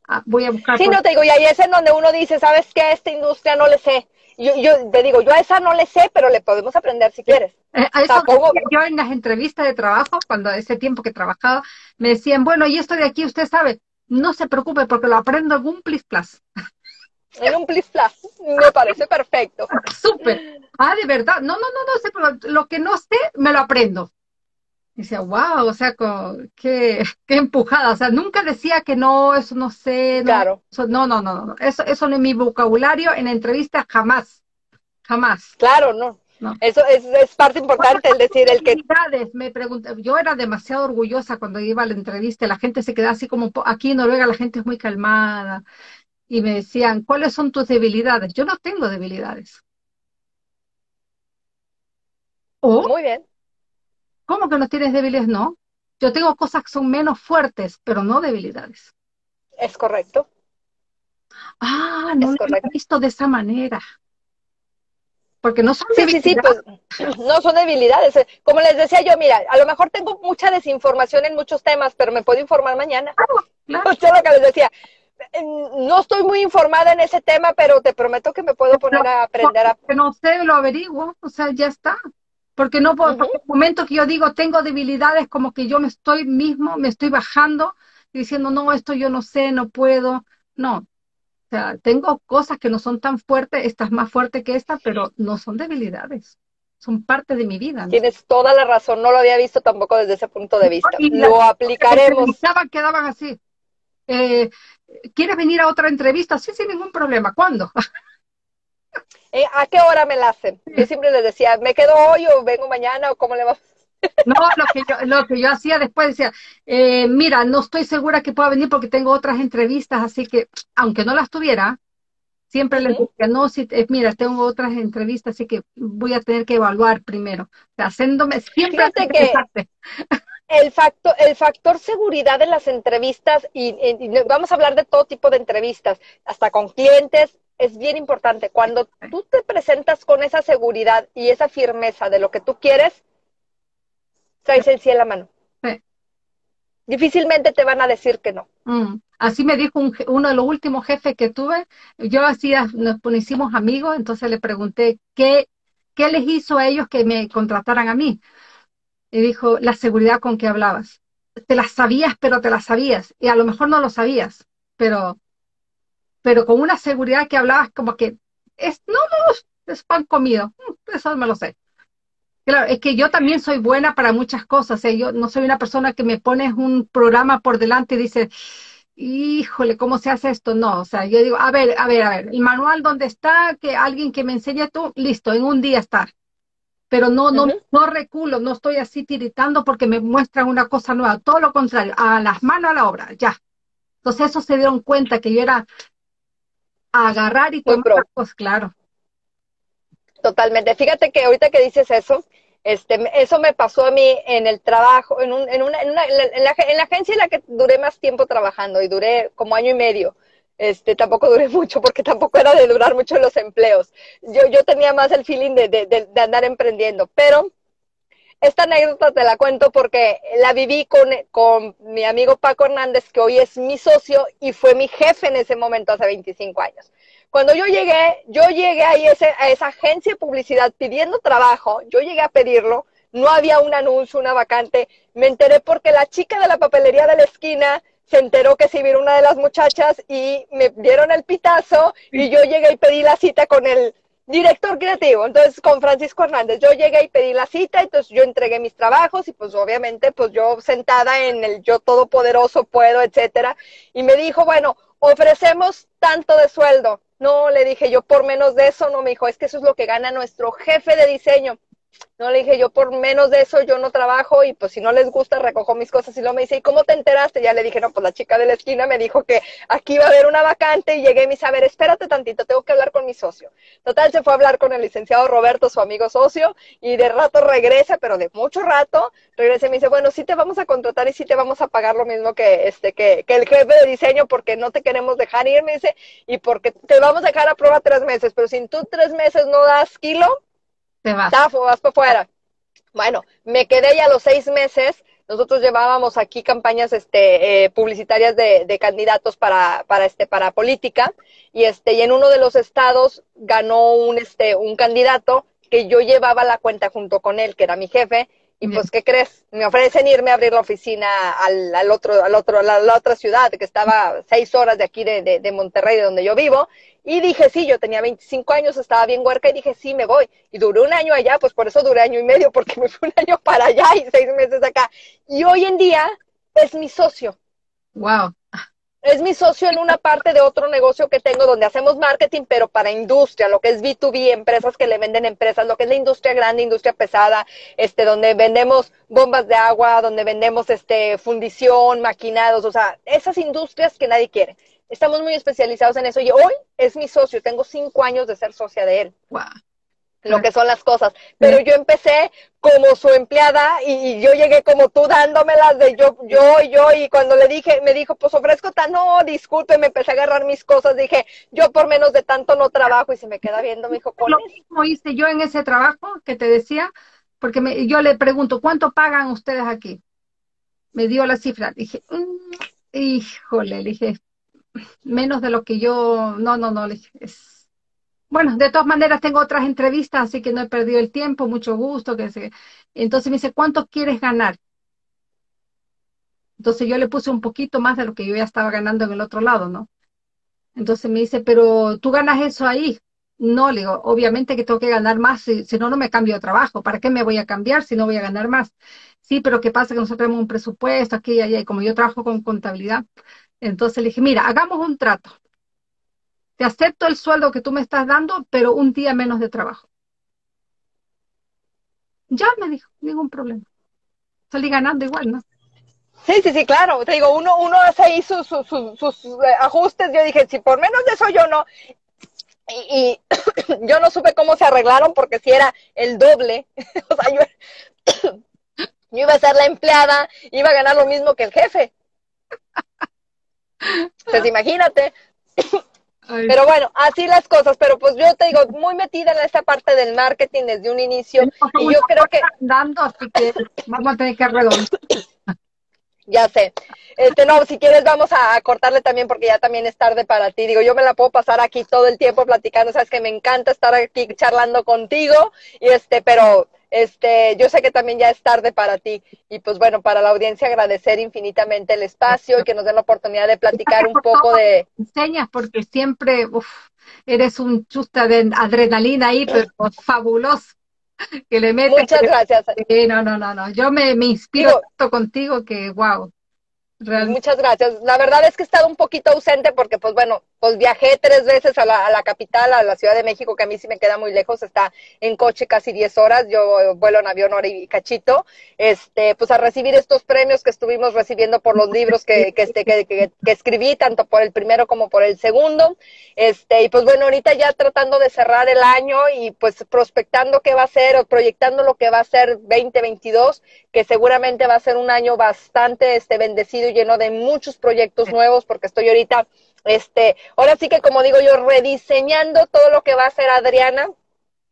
ah, voy a buscar. Sí, no te digo, y ahí es en donde uno dice, ¿sabes qué? A esta industria no le sé. Yo, yo te digo, yo a esa no le sé, pero le podemos aprender si quieres. Eh, a eso yo en las entrevistas de trabajo, cuando ese tiempo que trabajaba, me decían, bueno, y esto de aquí usted sabe, no se preocupe porque lo aprendo en un plis. En un plis plus, me parece perfecto. Súper. Ah, de verdad. No, no, no, no sé, pero lo que no sé, me lo aprendo. Y decía, wow, o sea, qué, qué empujada. O sea, nunca decía que no, eso no sé. No, claro. no, no, no, no. Eso, eso no es mi vocabulario en entrevistas jamás. Jamás. Claro, no. No. Eso es, es, parte importante, el decir, el que... Me pregunté, yo era demasiado orgullosa cuando iba a la entrevista, la gente se quedaba así como, aquí en Noruega la gente es muy calmada, y me decían, ¿cuáles son tus debilidades? Yo no tengo debilidades. ¿O? Muy bien. ¿Cómo que no tienes debilidades? No. Yo tengo cosas que son menos fuertes, pero no debilidades. Es correcto. Ah, no lo he visto de esa manera. Porque no son sí, debilidades. Sí, sí, pues no son debilidades. Como les decía yo, mira, a lo mejor tengo mucha desinformación en muchos temas, pero me puedo informar mañana. Claro, claro. Yo lo que les decía, no estoy muy informada en ese tema, pero te prometo que me puedo poner a aprender a... No sé, lo averiguo, o sea, ya está. Porque no puedo, porque el momento que yo digo tengo debilidades, como que yo me estoy mismo, me estoy bajando, diciendo, no, esto yo no sé, no puedo. No. O sea, tengo cosas que no son tan fuertes, esta es más fuerte que esta, pero no son debilidades. Son parte de mi vida. Tienes toda la razón, no lo había visto tampoco desde ese punto de vista. lo aplicaremos. quedaban así. Eh, ¿Quieres venir a otra entrevista? Sí, sin ningún problema. ¿Cuándo? Eh, ¿A qué hora me la hacen? Yo siempre les decía, ¿me quedo hoy o vengo mañana o cómo le va? No, lo que yo, lo que yo hacía después decía, eh, mira, no estoy segura que pueda venir porque tengo otras entrevistas, así que aunque no las tuviera, siempre les decía, no, si, eh, mira, tengo otras entrevistas, así que voy a tener que evaluar primero. O sea, haciéndome siempre que el factor, el factor seguridad en las entrevistas, y, vamos a hablar de todo tipo de entrevistas, hasta con clientes, es bien importante. Cuando tú te presentas con esa seguridad y esa firmeza de lo que tú quieres, traes el cielo a la mano. Difícilmente te van a decir que no. Mm. Así me dijo uno de los últimos jefes que tuve. Yo hacía, nos hicimos amigos, entonces le pregunté qué, qué les hizo a ellos que me contrataran a mí y dijo, la seguridad con que hablabas. Te las sabías, pero te las sabías. Y a lo mejor no lo sabías, pero, pero con una seguridad que hablabas como que, es, no, no, es pan comido. Mm, eso me lo sé. Claro, es que yo también soy buena para muchas cosas. ¿eh? Yo no soy una persona que me pones un programa por delante y dice, híjole, ¿cómo se hace esto? No, o sea, yo digo, a ver, a ver, a ver, el manual donde está, que alguien que me enseñe tú, listo, en un día estar pero no, no, no reculo, no estoy así tiritando porque me muestran una cosa nueva, todo lo contrario, a las manos a la obra, ya. Entonces eso se dieron cuenta que yo era agarrar y tomar pues claro. Totalmente. Fíjate que ahorita que dices eso, este, eso me pasó a mí en el trabajo, en, un, en, una, en, una, en, la, en la agencia en la que duré más tiempo trabajando y duré como año y medio este, tampoco duré mucho porque tampoco era de durar mucho los empleos. Yo, yo tenía más el feeling de, de, de, andar emprendiendo, pero esta anécdota te la cuento porque la viví con, con mi amigo Paco Hernández, que hoy es mi socio y fue mi jefe en ese momento hace 25 años. Cuando yo llegué, yo llegué ahí ese, a esa agencia de publicidad pidiendo trabajo, yo llegué a pedirlo, no había un anuncio, una vacante, me enteré porque la chica de la papelería de la esquina se enteró que sí vino una de las muchachas y me dieron el pitazo y yo llegué y pedí la cita con el director creativo, entonces con Francisco Hernández. Yo llegué y pedí la cita, entonces yo entregué mis trabajos y pues obviamente pues yo sentada en el yo todopoderoso puedo, etcétera, y me dijo, bueno, ofrecemos tanto de sueldo. No, le dije yo por menos de eso, no me dijo, es que eso es lo que gana nuestro jefe de diseño. No le dije, yo por menos de eso yo no trabajo y pues si no les gusta recojo mis cosas y luego me dice, ¿y cómo te enteraste? Ya le dije, no, pues la chica de la esquina me dijo que aquí iba a haber una vacante y llegué y me dice, a ver, espérate tantito, tengo que hablar con mi socio. Total, se fue a hablar con el licenciado Roberto, su amigo socio, y de rato regresa, pero de mucho rato, regresa y me dice, bueno, sí te vamos a contratar y sí te vamos a pagar lo mismo que este, que, que el jefe de diseño porque no te queremos dejar ir, me dice, y porque te vamos a dejar a prueba tres meses, pero si tú tres meses no das kilo, Te vas. Tafo, vas para afuera. Bueno, me quedé ya a los seis meses. Nosotros llevábamos aquí campañas este, eh, publicitarias de, de candidatos para, para, este, para política y, este, y en uno de los estados ganó un, este, un candidato que yo llevaba la cuenta junto con él, que era mi jefe, y pues, ¿qué crees? Me ofrecen irme a abrir la oficina al, al otro, al otro, a la, la otra ciudad, que estaba seis horas de aquí de, de, de Monterrey, de donde yo vivo, y dije, sí, yo tenía 25 años, estaba bien huerca, y dije, sí, me voy. Y duré un año allá, pues por eso duré año y medio, porque me fui un año para allá y seis meses acá. Y hoy en día es mi socio. Wow. Es mi socio en una parte de otro negocio que tengo donde hacemos marketing, pero para industria, lo que es B2B, empresas que le venden empresas, lo que es la industria grande, industria pesada, este, donde vendemos bombas de agua, donde vendemos este, fundición, maquinados, o sea, esas industrias que nadie quiere. Estamos muy especializados en eso y hoy es mi socio, tengo cinco años de ser socia de él Wow. Lo que son las cosas. Pero yo empecé como su empleada y, y yo llegué como tú dándomelas de yo, yo, yo, y cuando le dije, me dijo, pues ofrezco tan, no, disculpe, me empecé a agarrar mis cosas, dije, yo por menos de tanto no trabajo y se me queda viendo, me dijo, con Lo mismo hice yo en ese trabajo que te decía, porque me- yo le pregunto, ¿cuánto pagan ustedes aquí? Me dio la cifra. Dije, "Mm, híjole, le dije, menos de lo que yo, no, no, no, le dije, es... Bueno, de todas maneras tengo otras entrevistas, así que no he perdido el tiempo, mucho gusto, que. Entonces me dice, ¿cuánto quieres ganar? Entonces yo le puse un poquito más de lo que yo ya estaba ganando en el otro lado, ¿no? Entonces me dice, pero tú ganas eso ahí. No, le digo, obviamente que tengo que ganar más, si, si no, no me cambio de trabajo. ¿Para qué me voy a cambiar si no voy a ganar más? Sí, pero ¿qué pasa? Que nosotros tenemos un presupuesto aquí y allá, y como yo trabajo con contabilidad, entonces le dije, mira, hagamos un trato. Te acepto el sueldo que tú me estás dando, pero un día menos de trabajo. Ya me dijo, ningún problema. Salí ganando igual, ¿no? Sí, sí, sí, claro. Te digo, uno, uno hace ahí sus, sus, sus, sus, eh, ajustes. Yo dije, si por menos de eso yo no. Y, yo no supe cómo se arreglaron porque si era el doble. o sea, yo, yo iba a ser la empleada, iba a ganar lo mismo que el jefe. Pues imagínate. Ay, Pero bueno, así las cosas. Pero pues yo te digo, muy metida en esta parte del marketing desde un inicio. Y yo creo que, dando, así que vamos a tener que redondear. Ya sé. Este, no, si quieres vamos a, a cortarle también porque ya también es tarde para ti. Digo, yo me la puedo pasar aquí todo el tiempo platicando, sabes que me encanta estar aquí charlando contigo y este, pero este, yo sé que también ya es tarde para ti y pues bueno, para la audiencia agradecer infinitamente el espacio y que nos den la oportunidad de platicar un poco de enseñas porque siempre uf, eres un chusta de adrenalina ahí, pero fabuloso. Que le metes. muchas gracias. Sí, no, no, no, no. Yo me, me inspiro Digo- contigo que, wow. Muchas gracias. La verdad es que he estado un poquito ausente porque, pues bueno, pues viajé tres veces a la, a la capital, a la Ciudad de México, que a mí sí me queda muy lejos, está en coche casi 10 horas, yo vuelo en avión hora y cachito, este, pues a recibir estos premios que estuvimos recibiendo por los libros que, que, este, que, que, que escribí, tanto por el primero como por el segundo, este, y pues bueno, ahorita ya tratando de cerrar el año y pues prospectando qué va a ser o proyectando lo que va a ser 2022, que seguramente va a ser un año bastante este, bendecido lleno de muchos proyectos nuevos, porque estoy ahorita, este, ahora sí que como digo yo, rediseñando todo lo que va a hacer Adriana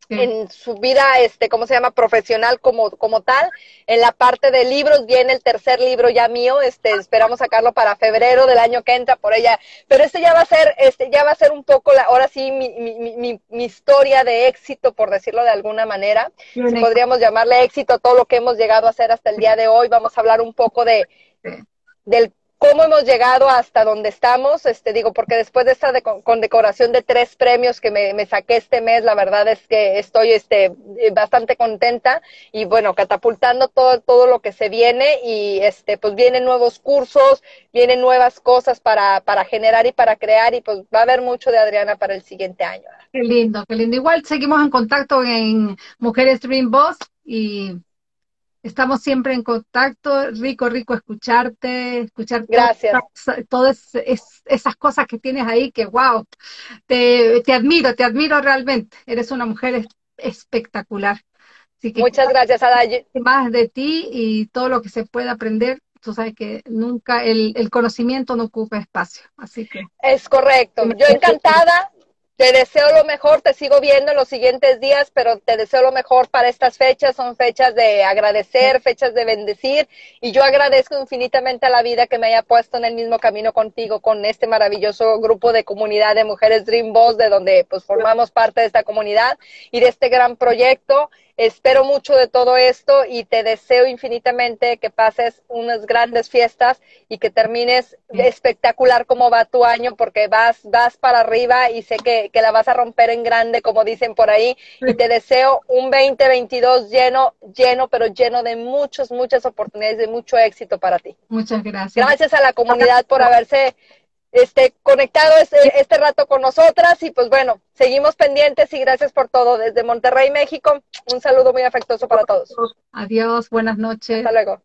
Sí. en su vida, este, ¿cómo se llama? Profesional como, como tal. En la parte de libros viene el tercer libro ya mío, este, esperamos sacarlo para febrero del año que entra por ella, pero este ya va a ser, este, ya va a ser un poco la, ahora sí, mi, mi, mi, mi historia de éxito, por decirlo de alguna manera. Podríamos llamarle éxito todo lo que hemos llegado a hacer hasta el día de hoy. Vamos a hablar un poco de. Del cómo hemos llegado hasta donde estamos, este digo, porque después de esta de, condecoración de tres premios que me, me, saqué este mes, la verdad es que estoy este, bastante contenta y bueno, catapultando todo, todo lo que se viene y este, pues vienen nuevos cursos, vienen nuevas cosas para, para generar y para crear y pues va a haber mucho de Adriana para el siguiente año. Qué lindo, qué lindo. Igual seguimos en contacto en Mujeres Dream Boss y Estamos siempre en contacto, rico, rico escucharte, escuchar Gracias. todas, esas cosas que tienes ahí, que wow, te, te, admiro, te admiro realmente, eres una mujer espectacular. Así que Muchas gracias, Ada. Más de ti y todo lo que se puede aprender, tú sabes que nunca el, el conocimiento no ocupa espacio, así que. Es correcto, yo encantada te deseo lo mejor, te sigo viendo en los siguientes días, pero te deseo lo mejor para estas fechas. Son fechas de agradecer, fechas de bendecir. Y yo agradezco infinitamente a la vida que me haya puesto en el mismo camino contigo, con este maravilloso grupo de comunidad de mujeres Dream Boss, de donde pues formamos parte de esta comunidad y de este gran proyecto. Espero mucho de todo esto y te deseo infinitamente que pases unas grandes fiestas y que termines espectacular como va tu año porque vas, vas para arriba y sé que, que la vas a romper en grande como dicen por ahí y te deseo un 2022 lleno, lleno, pero lleno de muchas, muchas oportunidades, de mucho éxito para ti. Muchas gracias. Gracias a la comunidad por haberse este, conectado este, este rato con nosotras y pues bueno, seguimos pendientes y gracias por todo. Desde Monterrey, México, un saludo muy afectuoso para todos. Adiós, buenas noches. Hasta luego.